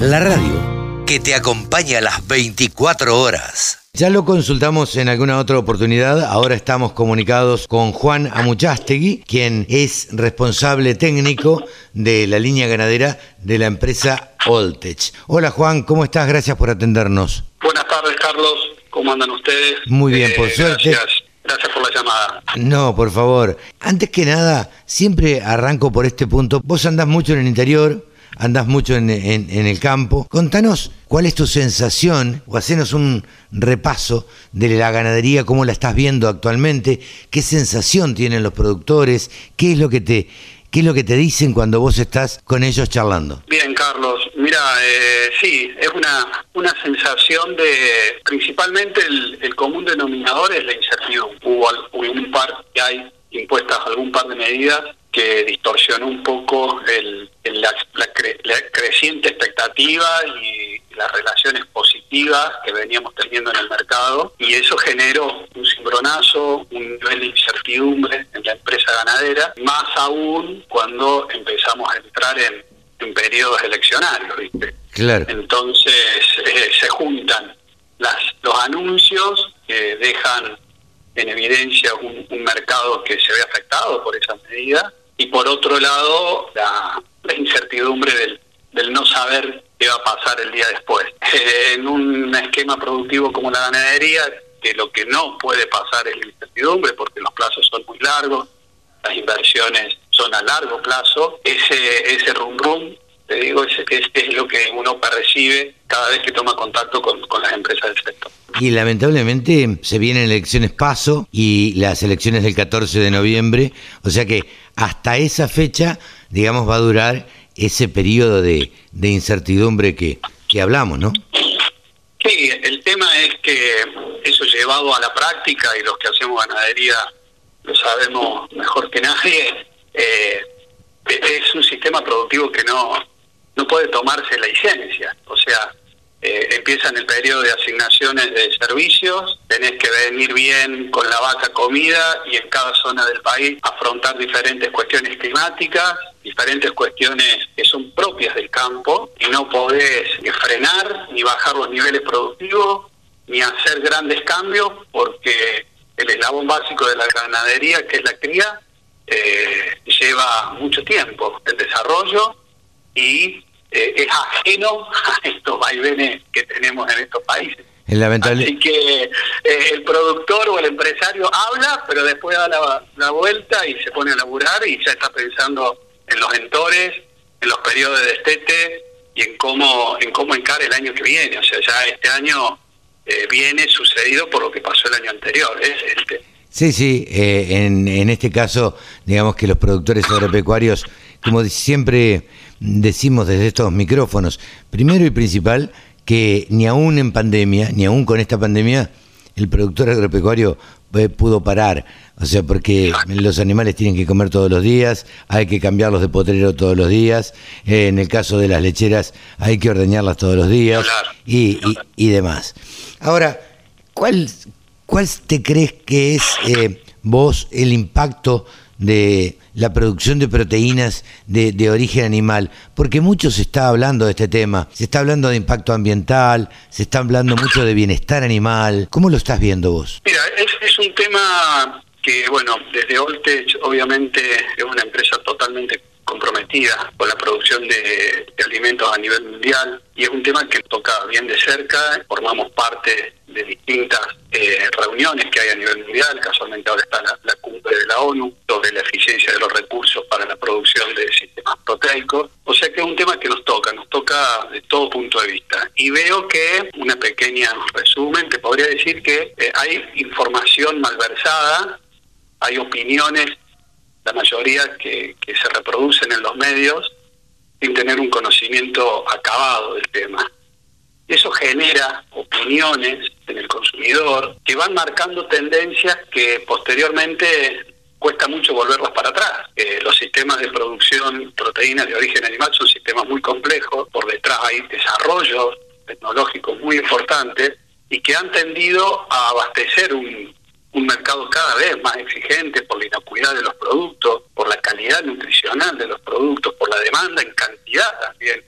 [SPEAKER 2] La radio que te acompaña a las 24 horas. Ya lo consultamos en alguna otra oportunidad, ahora estamos comunicados con Juan Amuchastegui, quien es responsable técnico de la línea ganadera de la empresa Oltech. Hola Juan, ¿cómo estás? Gracias por atendernos.
[SPEAKER 11] Buenas tardes Carlos, ¿Cómo andan ustedes?
[SPEAKER 2] Muy bien, por eh, suerte.
[SPEAKER 11] Gracias, gracias por la llamada.
[SPEAKER 2] No, por favor. Antes que nada, siempre arranco por este punto. Vos andás mucho en el interior, andás mucho en, el campo. Contanos cuál es tu sensación, o hacenos un repaso de la ganadería, cómo la estás viendo actualmente, qué sensación tienen los productores, qué es lo que te ¿Qué es lo que te dicen cuando vos estás con ellos charlando?
[SPEAKER 11] Bien, Carlos. Mira, eh, sí, es una, una sensación de, principalmente el, común denominador es la incertidumbre. Hubo algún par que hay impuestas algún par de medidas que distorsionó un poco el, la, creciente expectativa y las relaciones positivas que veníamos teniendo en el mercado y eso generó un cimbronazo, un nivel de incertidumbre en la empresa ganadera, más aún cuando empezamos a entrar en, periodos eleccionarios, ¿viste?
[SPEAKER 2] Claro.
[SPEAKER 11] Entonces eh, se juntan las, los anuncios que dejan en evidencia un, un mercado que se ve afectado por esa medida y por otro lado la, incertidumbre del, no saber qué va a pasar el día después. en un esquema productivo como la ganadería, que lo que no puede pasar es la incertidumbre porque los plazos son muy largos, las inversiones son a largo plazo, ese, ese rum rum te digo, es, es, es lo que uno percibe cada vez que toma contacto con, con las empresas del sector.
[SPEAKER 2] Y lamentablemente se vienen elecciones paso y las elecciones del 14 de noviembre, o sea que hasta esa fecha, digamos, va a durar ese periodo de, de incertidumbre que, que hablamos, ¿no?
[SPEAKER 11] Sí, el tema es que eso llevado a la práctica y los que hacemos ganadería lo sabemos mejor que nadie, eh, es un sistema productivo que no, no puede tomarse la licencia. O sea, eh, empieza en el periodo de asignaciones de servicios, tenés que venir bien con la vaca comida y en cada zona del país afrontar diferentes cuestiones climáticas, diferentes cuestiones que son propias del campo y no podés frenar ni bajar los niveles productivos ni hacer grandes cambios porque el eslabón básico de la ganadería, que es la cría, eh, lleva mucho tiempo el desarrollo y eh, es ajeno a estos vaivenes que tenemos en estos países.
[SPEAKER 2] Es lamentable.
[SPEAKER 11] Así que eh, el productor o el empresario habla, pero después da la, la, vuelta y se pone a laburar y ya está pensando en los entores, en los periodos de destete y en cómo en cómo encar el año que viene. O sea, ya este año eh, viene sucedido por lo que pasó el año anterior. Es este.
[SPEAKER 2] Sí, sí, eh, en, en este caso, digamos que los productores agropecuarios, como siempre decimos desde estos micrófonos, primero y principal, que ni aún en pandemia, ni aún con esta pandemia, el productor agropecuario eh, pudo parar. O sea, porque los animales tienen que comer todos los días, hay que cambiarlos de potrero todos los días, eh, en el caso de las lecheras hay que ordeñarlas todos los días y, y, y demás. Ahora, ¿cuál, ¿cuál te crees que es eh, vos el impacto de la producción de proteínas de, de, origen animal, porque mucho se está hablando de este tema, se está hablando de impacto ambiental, se está hablando mucho de bienestar animal. ¿Cómo lo estás viendo vos?
[SPEAKER 11] Mira, es, es un tema que, bueno, desde Oltech obviamente es una empresa totalmente comprometida con la producción de, de, alimentos a nivel mundial y es un tema que toca bien de cerca, formamos parte de distintas eh, reuniones que hay a nivel mundial, casualmente ahora está la, cumbre de la ONU sobre la eficiencia de los recursos para la producción de sistemas proteicos, o sea que es un tema que nos toca, nos toca de todo punto de vista. Y veo que, una pequeña resumen, te podría decir que eh, hay información malversada, hay opiniones la mayoría que, que, se reproducen en los medios sin tener un conocimiento acabado del tema. Eso genera opiniones en el consumidor que van marcando tendencias que posteriormente cuesta mucho volverlas para atrás. Eh, los sistemas de producción proteínas de origen animal son sistemas muy complejos, por detrás hay desarrollos tecnológicos muy importantes y que han tendido a abastecer un, un mercado cada vez más exigente por la inocuidad de los productos, por la calidad nutricional de los productos, por la demanda en cantidad también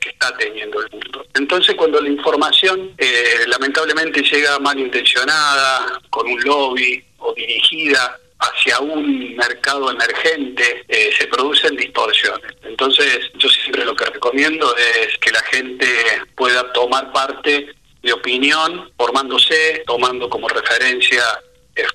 [SPEAKER 11] que está teniendo el mundo. Entonces cuando la información eh, lamentablemente llega malintencionada, con un lobby o dirigida hacia un mercado emergente, eh, se producen distorsiones. Entonces yo siempre lo que recomiendo es que la gente pueda tomar parte de opinión, formándose, tomando como referencia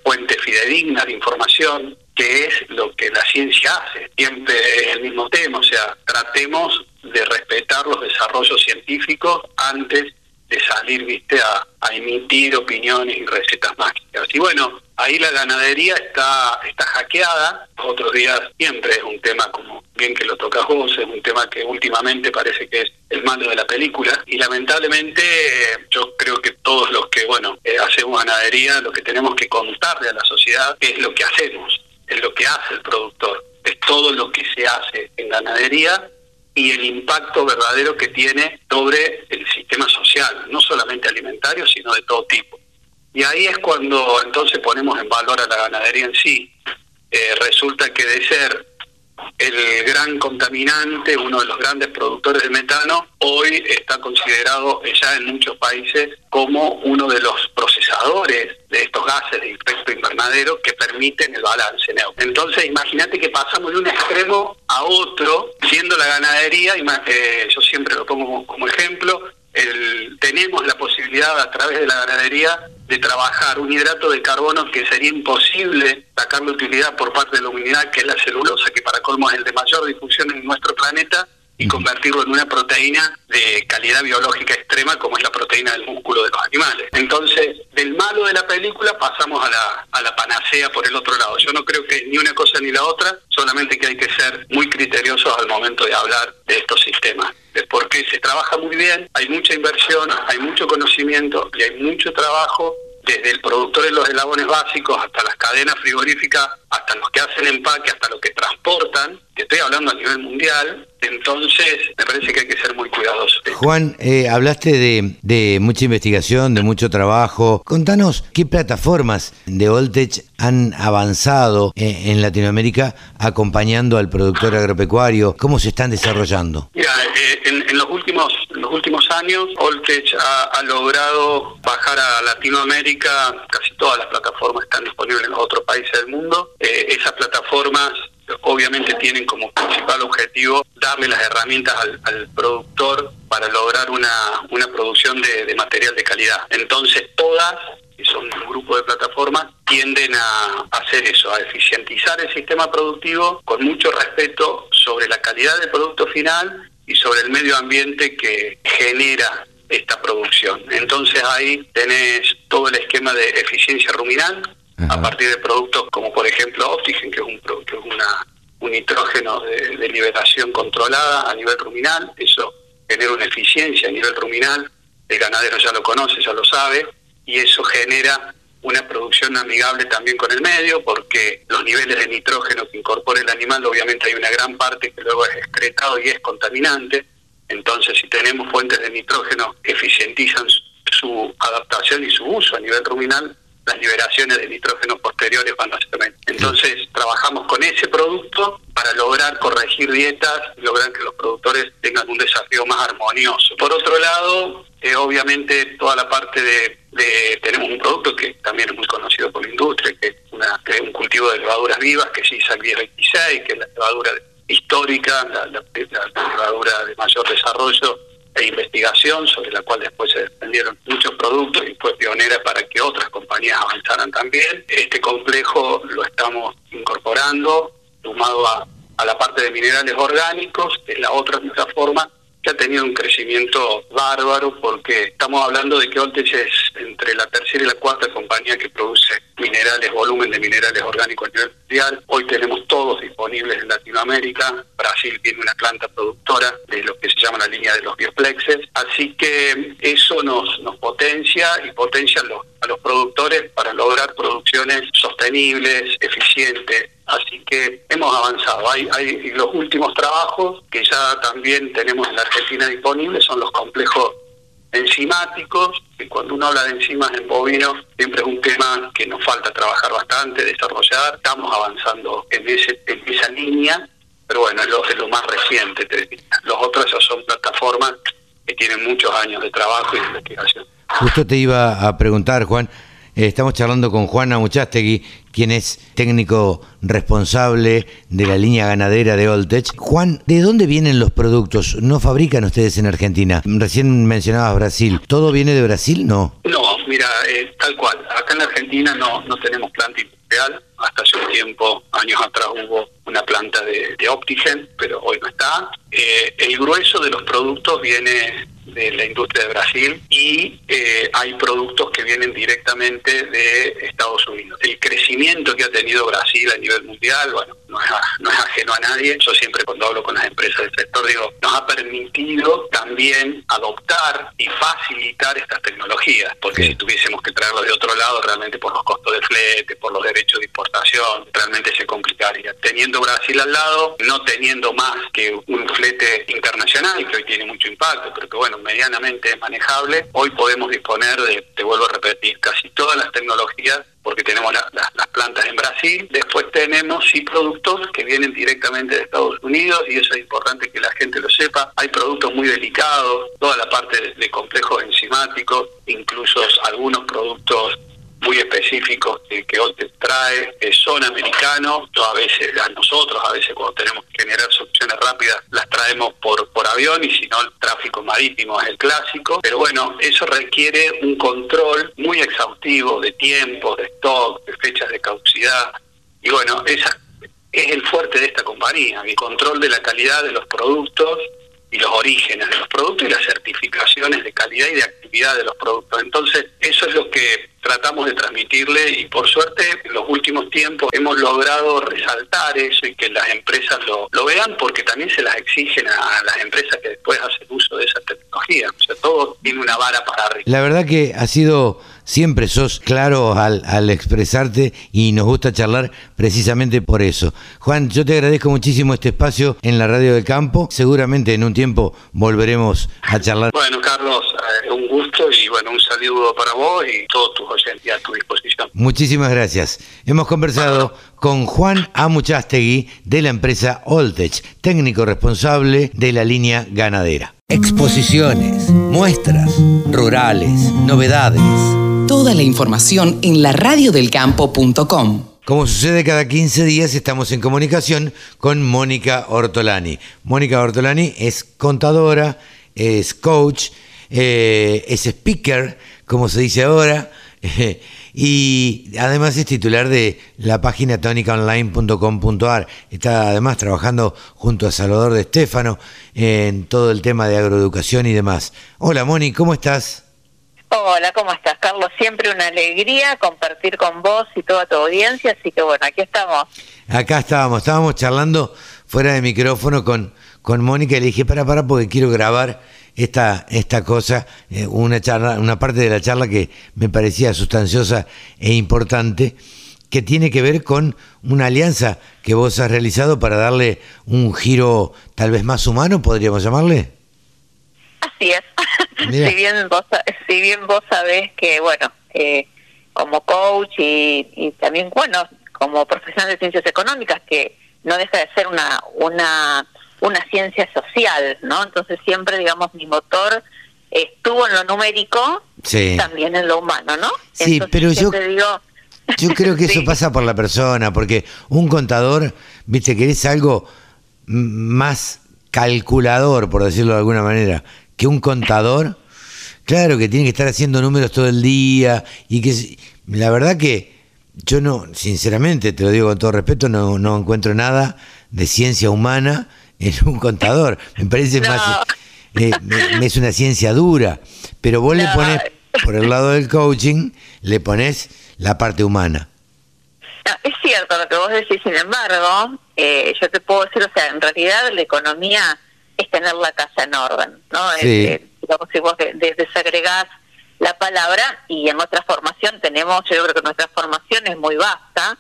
[SPEAKER 11] fuentes fidedignas de información, que es lo que la ciencia hace. Siempre es el mismo tema, o sea, tratemos de respetar los desarrollos científicos antes de salir, viste, a, a emitir opiniones y recetas mágicas. Y bueno, ahí la ganadería está, está hackeada, otros días siempre es un tema como bien que lo tocas vos, es un tema que últimamente parece que es el malo de la película y lamentablemente eh, yo creo que todos los que, bueno, eh, hacemos ganadería, lo que tenemos que contarle a la sociedad es lo que hacemos, es lo que hace el productor, es todo lo que se hace en ganadería y el impacto verdadero que tiene sobre el sistema social, no solamente alimentario, sino de todo tipo. Y ahí es cuando entonces ponemos en valor a la ganadería en sí. Eh, resulta que de ser el gran contaminante, uno de los grandes productores de metano, hoy está considerado ya en muchos países como uno de los procesadores de estos gases de efecto invernadero que permiten el balance neutro. Entonces, imagínate que pasamos de un extremo a otro, siendo la ganadería, eh, yo siempre lo pongo como, como ejemplo, el, tenemos la posibilidad a través de la ganadería de trabajar un hidrato de carbono que sería imposible sacarle utilidad por parte de la humanidad, que es la celulosa, que para colmo es el de mayor difusión en nuestro planeta, y convertirlo en una proteína de calidad biológica extrema como es la proteína del músculo de los animales. Entonces, del malo de la película pasamos a la, a la panacea por el otro lado. Yo no creo que ni una cosa ni la otra, solamente que hay que ser muy criteriosos al momento de hablar de estos sistemas. Se trabaja muy bien, hay mucha inversión, hay mucho conocimiento y hay mucho trabajo desde el productor de los eslabones básicos hasta las cadenas frigoríficas, hasta los que hacen empaque, hasta los que transportan, que estoy hablando a nivel mundial, entonces me parece que hay que ser muy cuidadosos.
[SPEAKER 2] Juan, eh, hablaste de, de, mucha investigación, de mucho trabajo. Contanos qué plataformas de Voltech han avanzado eh, en Latinoamérica acompañando al productor agropecuario, cómo se están desarrollando.
[SPEAKER 11] Mira, eh, en, en, los últimos en los últimos años, Voltech ha, logrado bajar a Latinoamérica, casi todas las plataformas están disponibles en otros países del mundo. esas plataformas obviamente tienen como principal objetivo darle las herramientas al, al productor para lograr una, una producción de, de, material de calidad. Entonces todas, que son un grupo de plataformas, tienden a hacer eso, a eficientizar el sistema productivo con mucho respeto sobre la calidad del producto final y sobre el medio ambiente que genera esta producción. Entonces ahí tenés todo el esquema de eficiencia ruminal, a partir de productos como por ejemplo Optigen, que es un, que es una, un nitrógeno de, de, liberación controlada a nivel ruminal, eso genera una eficiencia a nivel ruminal, el ganadero ya lo conoce, ya lo sabe, y eso genera una producción amigable también con el medio, porque los niveles de nitrógeno que incorpora el animal, obviamente hay una gran parte que luego es excretado y es contaminante, entonces si tenemos fuentes de nitrógeno que eficientizan su adaptación y su uso a nivel ruminal, las liberaciones de nitrógeno posteriores a ser menos. Entonces, trabajamos con ese producto para lograr corregir dietas y lograr que los productores tengan un desafío más armonioso. Por otro lado, eh, obviamente toda la parte de, de, tenemos un producto que también es muy conocido por la industria, que es, una, que es un cultivo de levaduras vivas, que es ISAC 1026, que es la levadura histórica, la, la, la levadura de mayor desarrollo e investigación sobre la cual después se desprendieron muchos productos y fue pionera para que otras compañías avanzaran también. Este complejo lo estamos incorporando, sumado a, a la parte de minerales orgánicos, es la otra plataforma que ha tenido un crecimiento bárbaro porque estamos hablando de que Oltech es entre la tercera y la cuarta compañía que produce minerales, volumen de minerales orgánicos a nivel mundial. Hoy tenemos todos disponibles en Latinoamérica. Brasil tiene una planta productora de lo que se llama la línea de los bioplexes. Así que eso nos, potencia y potencia los, a los productores para lograr producciones sostenibles, eficientes, Así que hemos avanzado. Hay, hay los últimos trabajos que ya también tenemos en la Argentina disponibles, son los complejos enzimáticos, y cuando uno habla de enzimas en bovino, siempre es un tema que nos falta trabajar bastante, desarrollar. Estamos avanzando en, ese, en esa línea, pero bueno, es lo, es lo más reciente. Los otros ya son plataformas que tienen muchos años de trabajo y de investigación.
[SPEAKER 2] Justo te iba a preguntar, Juan, eh, estamos charlando con Juana Muchastegui, quien es técnico responsable de la línea ganadera de Oltech. Juan, ¿de dónde vienen los productos? ¿No fabrican ustedes en Argentina? Recién mencionabas Brasil. ¿Todo viene de Brasil? No.
[SPEAKER 11] No, mira, eh, tal cual. Acá en Argentina no, no tenemos planta industrial. Hasta hace un tiempo, años atrás, hubo una planta de, de Optigen, pero hoy no está. Eh, el grueso de los productos viene de la industria de Brasil y eh, hay productos que vienen directamente de Estados Unidos. El crecimiento que ha tenido Brasil a nivel mundial, bueno, no es, no es ajeno a nadie. Yo siempre cuando hablo con las empresas del sector digo, nos ha permitido también adoptar y facilitar estas tecnologías, porque sí. si tuviésemos que traerlo de otro lado, realmente por los costos de flete, por los derechos de importación, realmente se complicaría. Teniendo Brasil al lado, no teniendo más que un flete internacional, que hoy tiene mucho impacto, pero que bueno, medianamente manejable, hoy podemos disponer de, te vuelvo a repetir, casi todas las tecnologías porque tenemos la, la, las plantas en Brasil, después tenemos sí productos que vienen directamente de Estados Unidos y eso es importante que la gente lo sepa. Hay productos muy delicados, toda la parte de complejos enzimáticos, incluso algunos productos muy específicos que, que OLTE trae, son americanos, a veces a nosotros, a veces cuando tenemos que generar soluciones rápidas, las traemos por, por avión y si no el tráfico marítimo es el clásico, pero bueno, eso requiere un control muy exhaustivo de tiempo, de stock, de fechas de caducidad, y bueno, esa es el fuerte de esta compañía, el control de la calidad de los productos y los orígenes de los productos y las certificaciones de calidad y de actividad de los productos. Entonces, eso es lo que tratamos de transmitirle y por suerte en los últimos tiempos hemos logrado resaltar eso y que las empresas lo, vean porque también se las exigen a las empresas que después hacen uso de esa tecnología. O sea, todo tiene una vara para arriba.
[SPEAKER 2] La verdad que ha sido siempre sos claro al, al, expresarte y nos gusta charlar precisamente por eso. Juan, yo te agradezco muchísimo este espacio en la Radio del Campo. Seguramente en un tiempo volveremos a charlar.
[SPEAKER 11] Bueno, Carlos, eh, un gusto y bueno, un saludo para vos y todos tus oyentes a tu disposición.
[SPEAKER 2] Muchísimas gracias. Hemos conversado con Juan Amuchastegui de la empresa Oltech, técnico responsable de la línea ganadera. Exposiciones, muestras, rurales, novedades.
[SPEAKER 4] Toda la información en laradiodelcampo.com.
[SPEAKER 2] Como sucede cada 15 días, estamos en comunicación con Mónica Ortolani. Mónica Ortolani es contadora, es coach, eh, es speaker, como se dice ahora, y además es titular de la página tónicaonline.com.ar. Está además trabajando junto a Salvador de Estéfano en todo el tema de agroeducación y demás. Hola Moni, ¿cómo estás?
[SPEAKER 12] Hola, ¿cómo estás, Carlos? Siempre una alegría compartir con vos y toda tu audiencia, así que bueno, aquí estamos.
[SPEAKER 2] Acá estábamos, estábamos charlando fuera de micrófono con, con Mónica y le dije, para, para, porque quiero grabar esta, esta cosa, eh, una charla, una parte de la charla que me parecía sustanciosa e importante, que tiene que ver con una alianza que vos has realizado para darle un giro tal vez más humano, podríamos llamarle.
[SPEAKER 12] Así es. si bien vos si bien vos sabés que bueno eh, como coach y, y, también bueno como profesional de ciencias económicas que no deja de ser una una una ciencia social no entonces siempre digamos mi motor estuvo en lo numérico también en lo humano no
[SPEAKER 2] sí pero yo yo creo que eso pasa por la persona porque un contador viste que es algo más calculador por decirlo de alguna manera que un contador Claro que tiene que estar haciendo números todo el día y que la verdad que yo no, sinceramente, te lo digo con todo respeto, no, no encuentro nada de ciencia humana en un contador. Me parece más, eh, es una ciencia dura, pero vos le pones, por el lado del coaching, le pones la parte humana.
[SPEAKER 12] es cierto lo que vos decís, sin embargo, eh, yo te puedo decir, o sea, en realidad la economía es tener la casa en orden, ¿no?
[SPEAKER 2] Sí
[SPEAKER 12] si vos desagregás la palabra y en nuestra formación tenemos, yo creo que nuestra formación es muy vasta,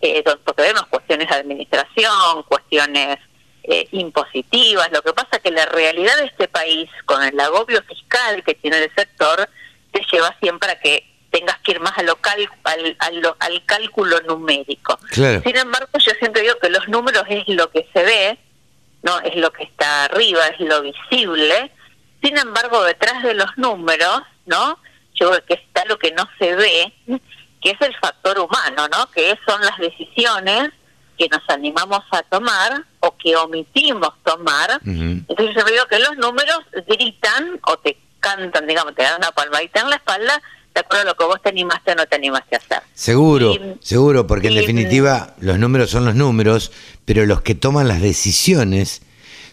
[SPEAKER 12] eh, porque vemos cuestiones de administración, cuestiones eh, impositivas, lo que pasa es que la realidad de este país, con el agobio fiscal que tiene el sector, te lleva siempre a que tengas que ir más a local, al, al, al cálculo numérico. Sin embargo, yo siempre digo que los números es lo que se ve, no es lo que está arriba, es lo visible, sin embargo, detrás de los números, ¿no? Yo creo que está lo que no se ve, que es el factor humano, ¿no? Que son las decisiones que nos animamos a tomar o que omitimos tomar. Entonces yo veo que los números gritan o te cantan, digamos, te dan una palmadita en la espalda de acuerdo a lo que vos te animaste o no te animaste a hacer.
[SPEAKER 2] Seguro, seguro, porque en definitiva los números son los números, pero los que toman las decisiones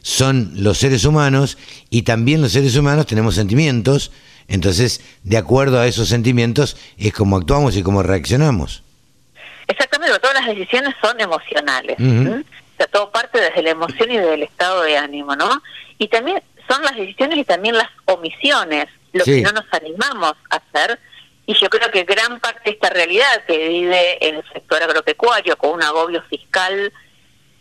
[SPEAKER 2] son los seres humanos y también los seres humanos tenemos sentimientos, entonces de acuerdo a esos sentimientos es como actuamos y cómo reaccionamos.
[SPEAKER 12] Exactamente, todas las decisiones son emocionales. O sea, todo parte desde la emoción y desde el estado de ánimo, ¿no? Y también son las decisiones y también las omisiones, lo que no nos animamos a hacer. Y yo creo que gran parte de esta realidad que vive en el sector agropecuario con un agobio fiscal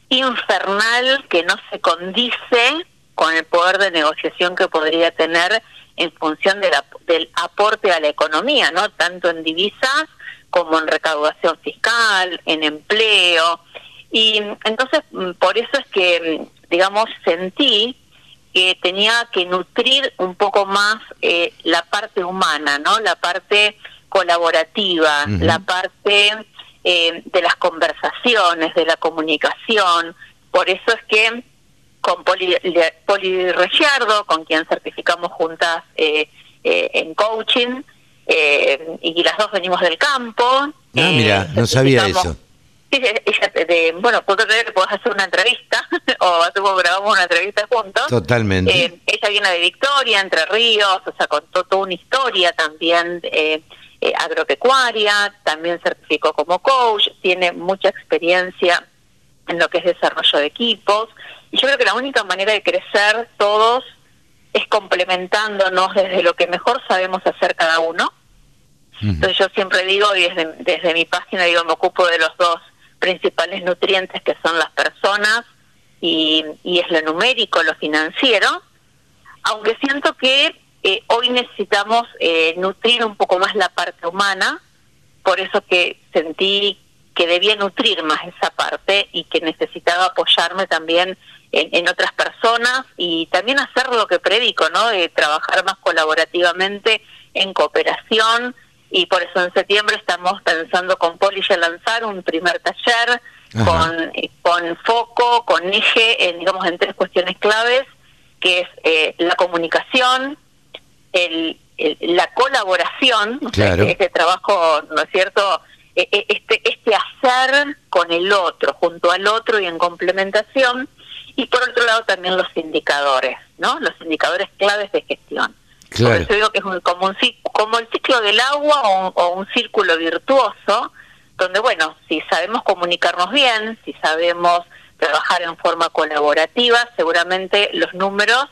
[SPEAKER 12] infernal que no se condice con el poder de negociación que podría tener en función de la, del aporte a la economía, ¿no? Tanto en divisas como en recaudación fiscal, en empleo. Y entonces, mm, por eso es que, mm, digamos, sentí que tenía que nutrir un poco más eh, la parte humana, ¿no? La parte colaborativa, la parte eh, de las conversaciones, de la comunicación. Por eso es que con Poli, Poli con quien certificamos juntas eh, eh, en coaching, y las dos venimos del campo. Ah,
[SPEAKER 2] mira, no sabía eso.
[SPEAKER 12] Sí, ella, de, bueno, puedo creer que hacer una entrevista o hace poco grabamos una entrevista juntos.
[SPEAKER 2] Totalmente.
[SPEAKER 12] Eh, ella viene de Victoria, Entre Ríos, o sea, contó toda una historia también eh, eh, agropecuaria, también certificó como coach, tiene mucha experiencia en lo que es desarrollo de equipos. Y yo creo que la única manera de crecer todos es complementándonos desde lo que mejor sabemos hacer cada uno. Entonces yo siempre digo, y desde, desde mi página digo, me ocupo de los dos principales nutrientes que son las personas y, y es lo numérico, lo financiero, aunque siento que eh, hoy necesitamos eh, nutrir un poco más la parte humana, por eso que sentí que debía nutrir más esa parte y que necesitaba apoyarme también en, otras personas y también hacer lo que predico, ¿no? De trabajar más colaborativamente en cooperación y por eso en septiembre estamos pensando con Poli ya lanzar un primer taller con, con foco, con eje, en, digamos, en tres cuestiones claves, que es eh, la comunicación, el, la colaboración, este trabajo, ¿no es cierto?, e, e, este, este hacer con el otro, junto al otro y en complementación, y por otro lado también los indicadores, ¿no? Los indicadores claves de gestión. Por eso digo que es como, un, como el ciclo del agua o un, círculo virtuoso, donde, bueno, si sabemos comunicarnos bien, si sabemos trabajar en forma colaborativa, seguramente los números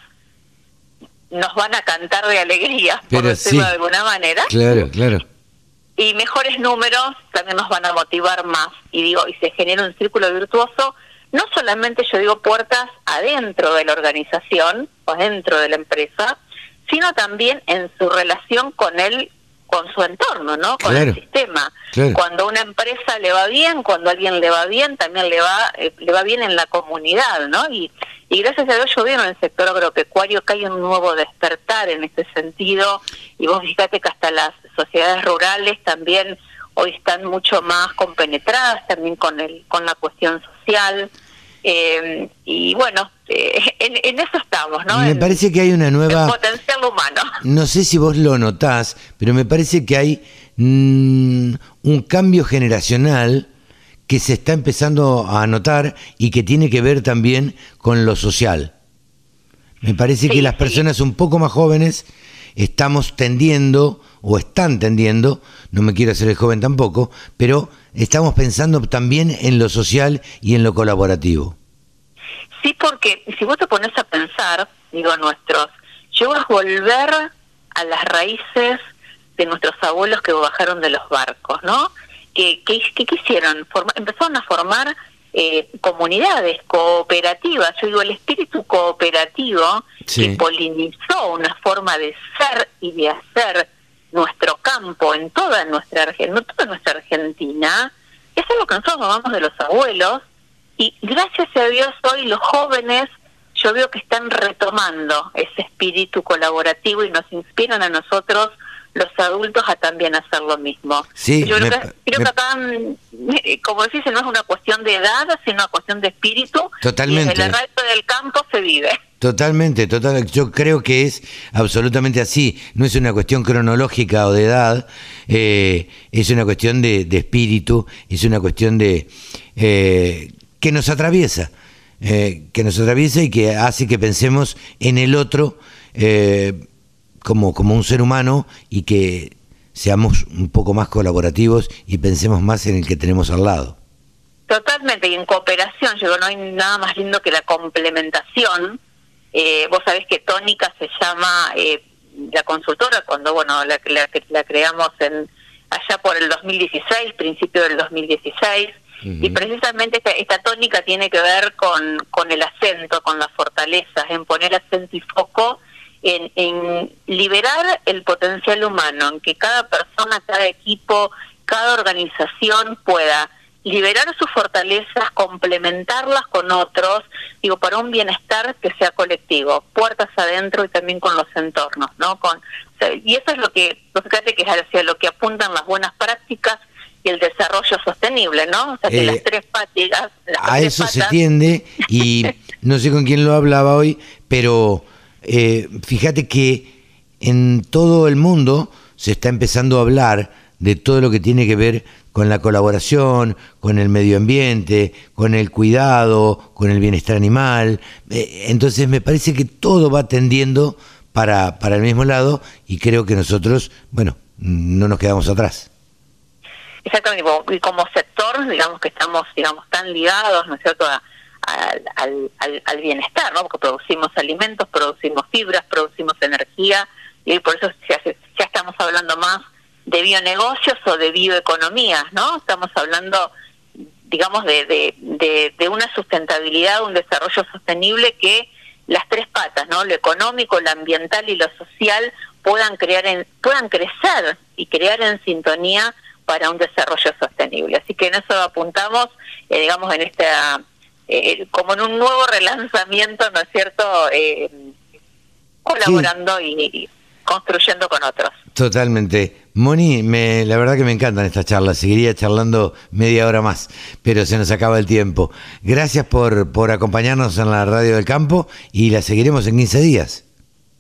[SPEAKER 12] nos van a cantar de alegría, por decirlo de alguna manera.
[SPEAKER 2] Claro, claro.
[SPEAKER 12] Y mejores números también nos van a motivar más. Y digo, y se genera un círculo virtuoso no solamente yo digo puertas adentro de la organización o dentro de la empresa, sino también en su relación con él, con su entorno, ¿no? Con el sistema. Cuando una empresa le va bien, cuando a alguien le va bien, también le va eh, le va bien en la comunidad, ¿no? Y, y gracias a Dios yo veo en el sector agropecuario que hay un nuevo despertar en este sentido y vos fíjate que hasta las sociedades rurales también hoy están mucho más compenetradas también con el con la cuestión social eh, y bueno, eh, en, eso estamos, ¿no?
[SPEAKER 2] Me parece que hay una nueva...
[SPEAKER 12] potencial humano.
[SPEAKER 2] No sé si vos lo notás, pero me parece que hay mm, un cambio generacional que se está empezando a notar y que tiene que ver también con lo social. Me parece que las personas un poco más jóvenes estamos tendiendo, o están tendiendo, no me quiero hacer el joven tampoco, pero estamos pensando también en lo social y en lo colaborativo.
[SPEAKER 12] Sí, porque si vos te pones a pensar, digo, nuestros, yo a volver a las raíces de nuestros abuelos que bajaron de los barcos, ¿no? Que, que quisieron, empezaron a formar eh, comunidades cooperativas. Yo digo, el espíritu cooperativo que polinizó una forma de ser y de hacer nuestro campo en toda nuestra, en toda nuestra Argentina, es lo que nosotros tomamos de los abuelos y gracias a Dios hoy los jóvenes yo veo que están retomando ese espíritu colaborativo y nos inspiran a nosotros los adultos a también hacer lo mismo.
[SPEAKER 2] Sí,
[SPEAKER 12] yo creo, que, acá, mm, como decís, no es una cuestión de edad, sino una cuestión de espíritu.
[SPEAKER 2] Totalmente.
[SPEAKER 12] Y en el resto del campo se vive.
[SPEAKER 2] Totalmente, total. Yo creo que es absolutamente así. No es una cuestión cronológica o de edad, eh, es una cuestión de, espíritu, es una cuestión de eh, que nos atraviesa, eh, que nos atraviesa y que hace que pensemos en el otro como, como un ser humano y que seamos un poco más colaborativos y pensemos más en el que tenemos al lado.
[SPEAKER 12] Totalmente, y en cooperación, yo no hay nada más lindo que la complementación. Eh, vos sabés que Tónica se llama eh, la consultora cuando, bueno, la, la, creamos en allá por el 2016, principio del 2016, y precisamente esta, tónica tiene que ver con, con el acento, con las fortalezas, en poner acento y foco en, en liberar el potencial humano, en que cada persona, cada equipo, cada organización pueda liberar sus fortalezas, complementarlas con otros, digo, para un bienestar que sea colectivo, puertas adentro y también con los entornos, ¿no? Con, y eso es lo que, fíjate que es hacia lo que apuntan las buenas prácticas y el desarrollo sostenible, ¿no? O sea, que las eh, tres patas...
[SPEAKER 2] a eso se tiende y no sé con quién lo hablaba hoy, pero eh, fíjate que en todo el mundo se está empezando a hablar de todo lo que tiene que ver con la colaboración, con el medio ambiente, con el cuidado, con el bienestar animal. Eh, entonces me parece que todo va tendiendo para, para el mismo lado y creo que nosotros, bueno, no nos quedamos atrás.
[SPEAKER 12] Exactamente, y como sector, digamos que estamos, digamos, tan ligados, ¿no es cierto?, al, al, bienestar, ¿no? Porque producimos alimentos, producimos fibras, producimos energía, y por eso ya, ya estamos hablando más de bionegocios o de bioeconomías, ¿no? Estamos hablando, digamos, de, de, de, una sustentabilidad, un desarrollo sostenible que las tres patas, ¿no? Lo económico, lo ambiental y lo social puedan crear en, puedan crecer y crear en sintonía para un desarrollo sostenible. Así que en eso apuntamos, eh, digamos, en esta, eh, como en un nuevo relanzamiento, ¿no es cierto? Eh, colaborando y, construyendo con otros.
[SPEAKER 2] Totalmente. Moni, me, la verdad que me encantan estas charlas. Seguiría charlando media hora más, pero se nos acaba el tiempo. Gracias por, por acompañarnos en la Radio del Campo y la seguiremos en 15 días.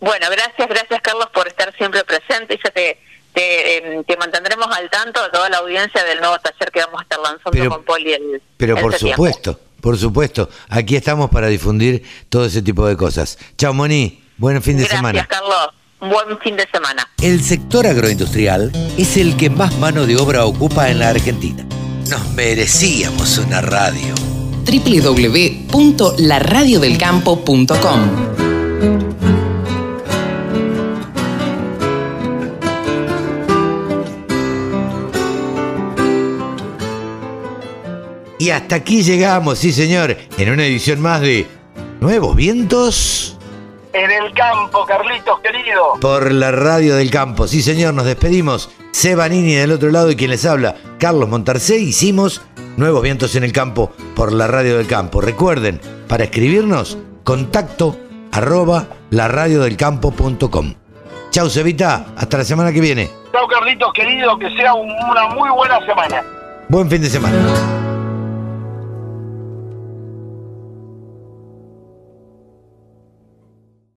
[SPEAKER 12] Bueno, gracias, gracias Carlos por estar siempre presente y ya te, em, te, mantendremos al tanto de toda la audiencia del nuevo taller que vamos a estar lanzando con Poli el
[SPEAKER 2] Pero por supuesto, por supuesto. Aquí estamos para difundir todo ese tipo de cosas. Chao, Moni. Buen fin de semana.
[SPEAKER 12] Gracias, Carlos. Buen fin de semana.
[SPEAKER 1] El sector agroindustrial es el que más mano de obra ocupa en la Argentina. Nos merecíamos una radio.
[SPEAKER 4] www.laradiodelcampo.com
[SPEAKER 2] Y hasta aquí llegamos, sí señor, en una edición más de Nuevos Vientos.
[SPEAKER 3] En el campo, Carlitos querido.
[SPEAKER 2] Por la radio del campo, sí señor, nos despedimos. Sebanini del otro lado y quien les habla, Carlos Montarcé. Hicimos Nuevos Vientos en el Campo por la radio del campo. Recuerden, para escribirnos, contacto arroba laradiodelcampo.com. Chau, Cevita, hasta la semana que viene.
[SPEAKER 3] Chau, Carlitos querido, que sea una muy buena semana.
[SPEAKER 2] Buen fin de semana.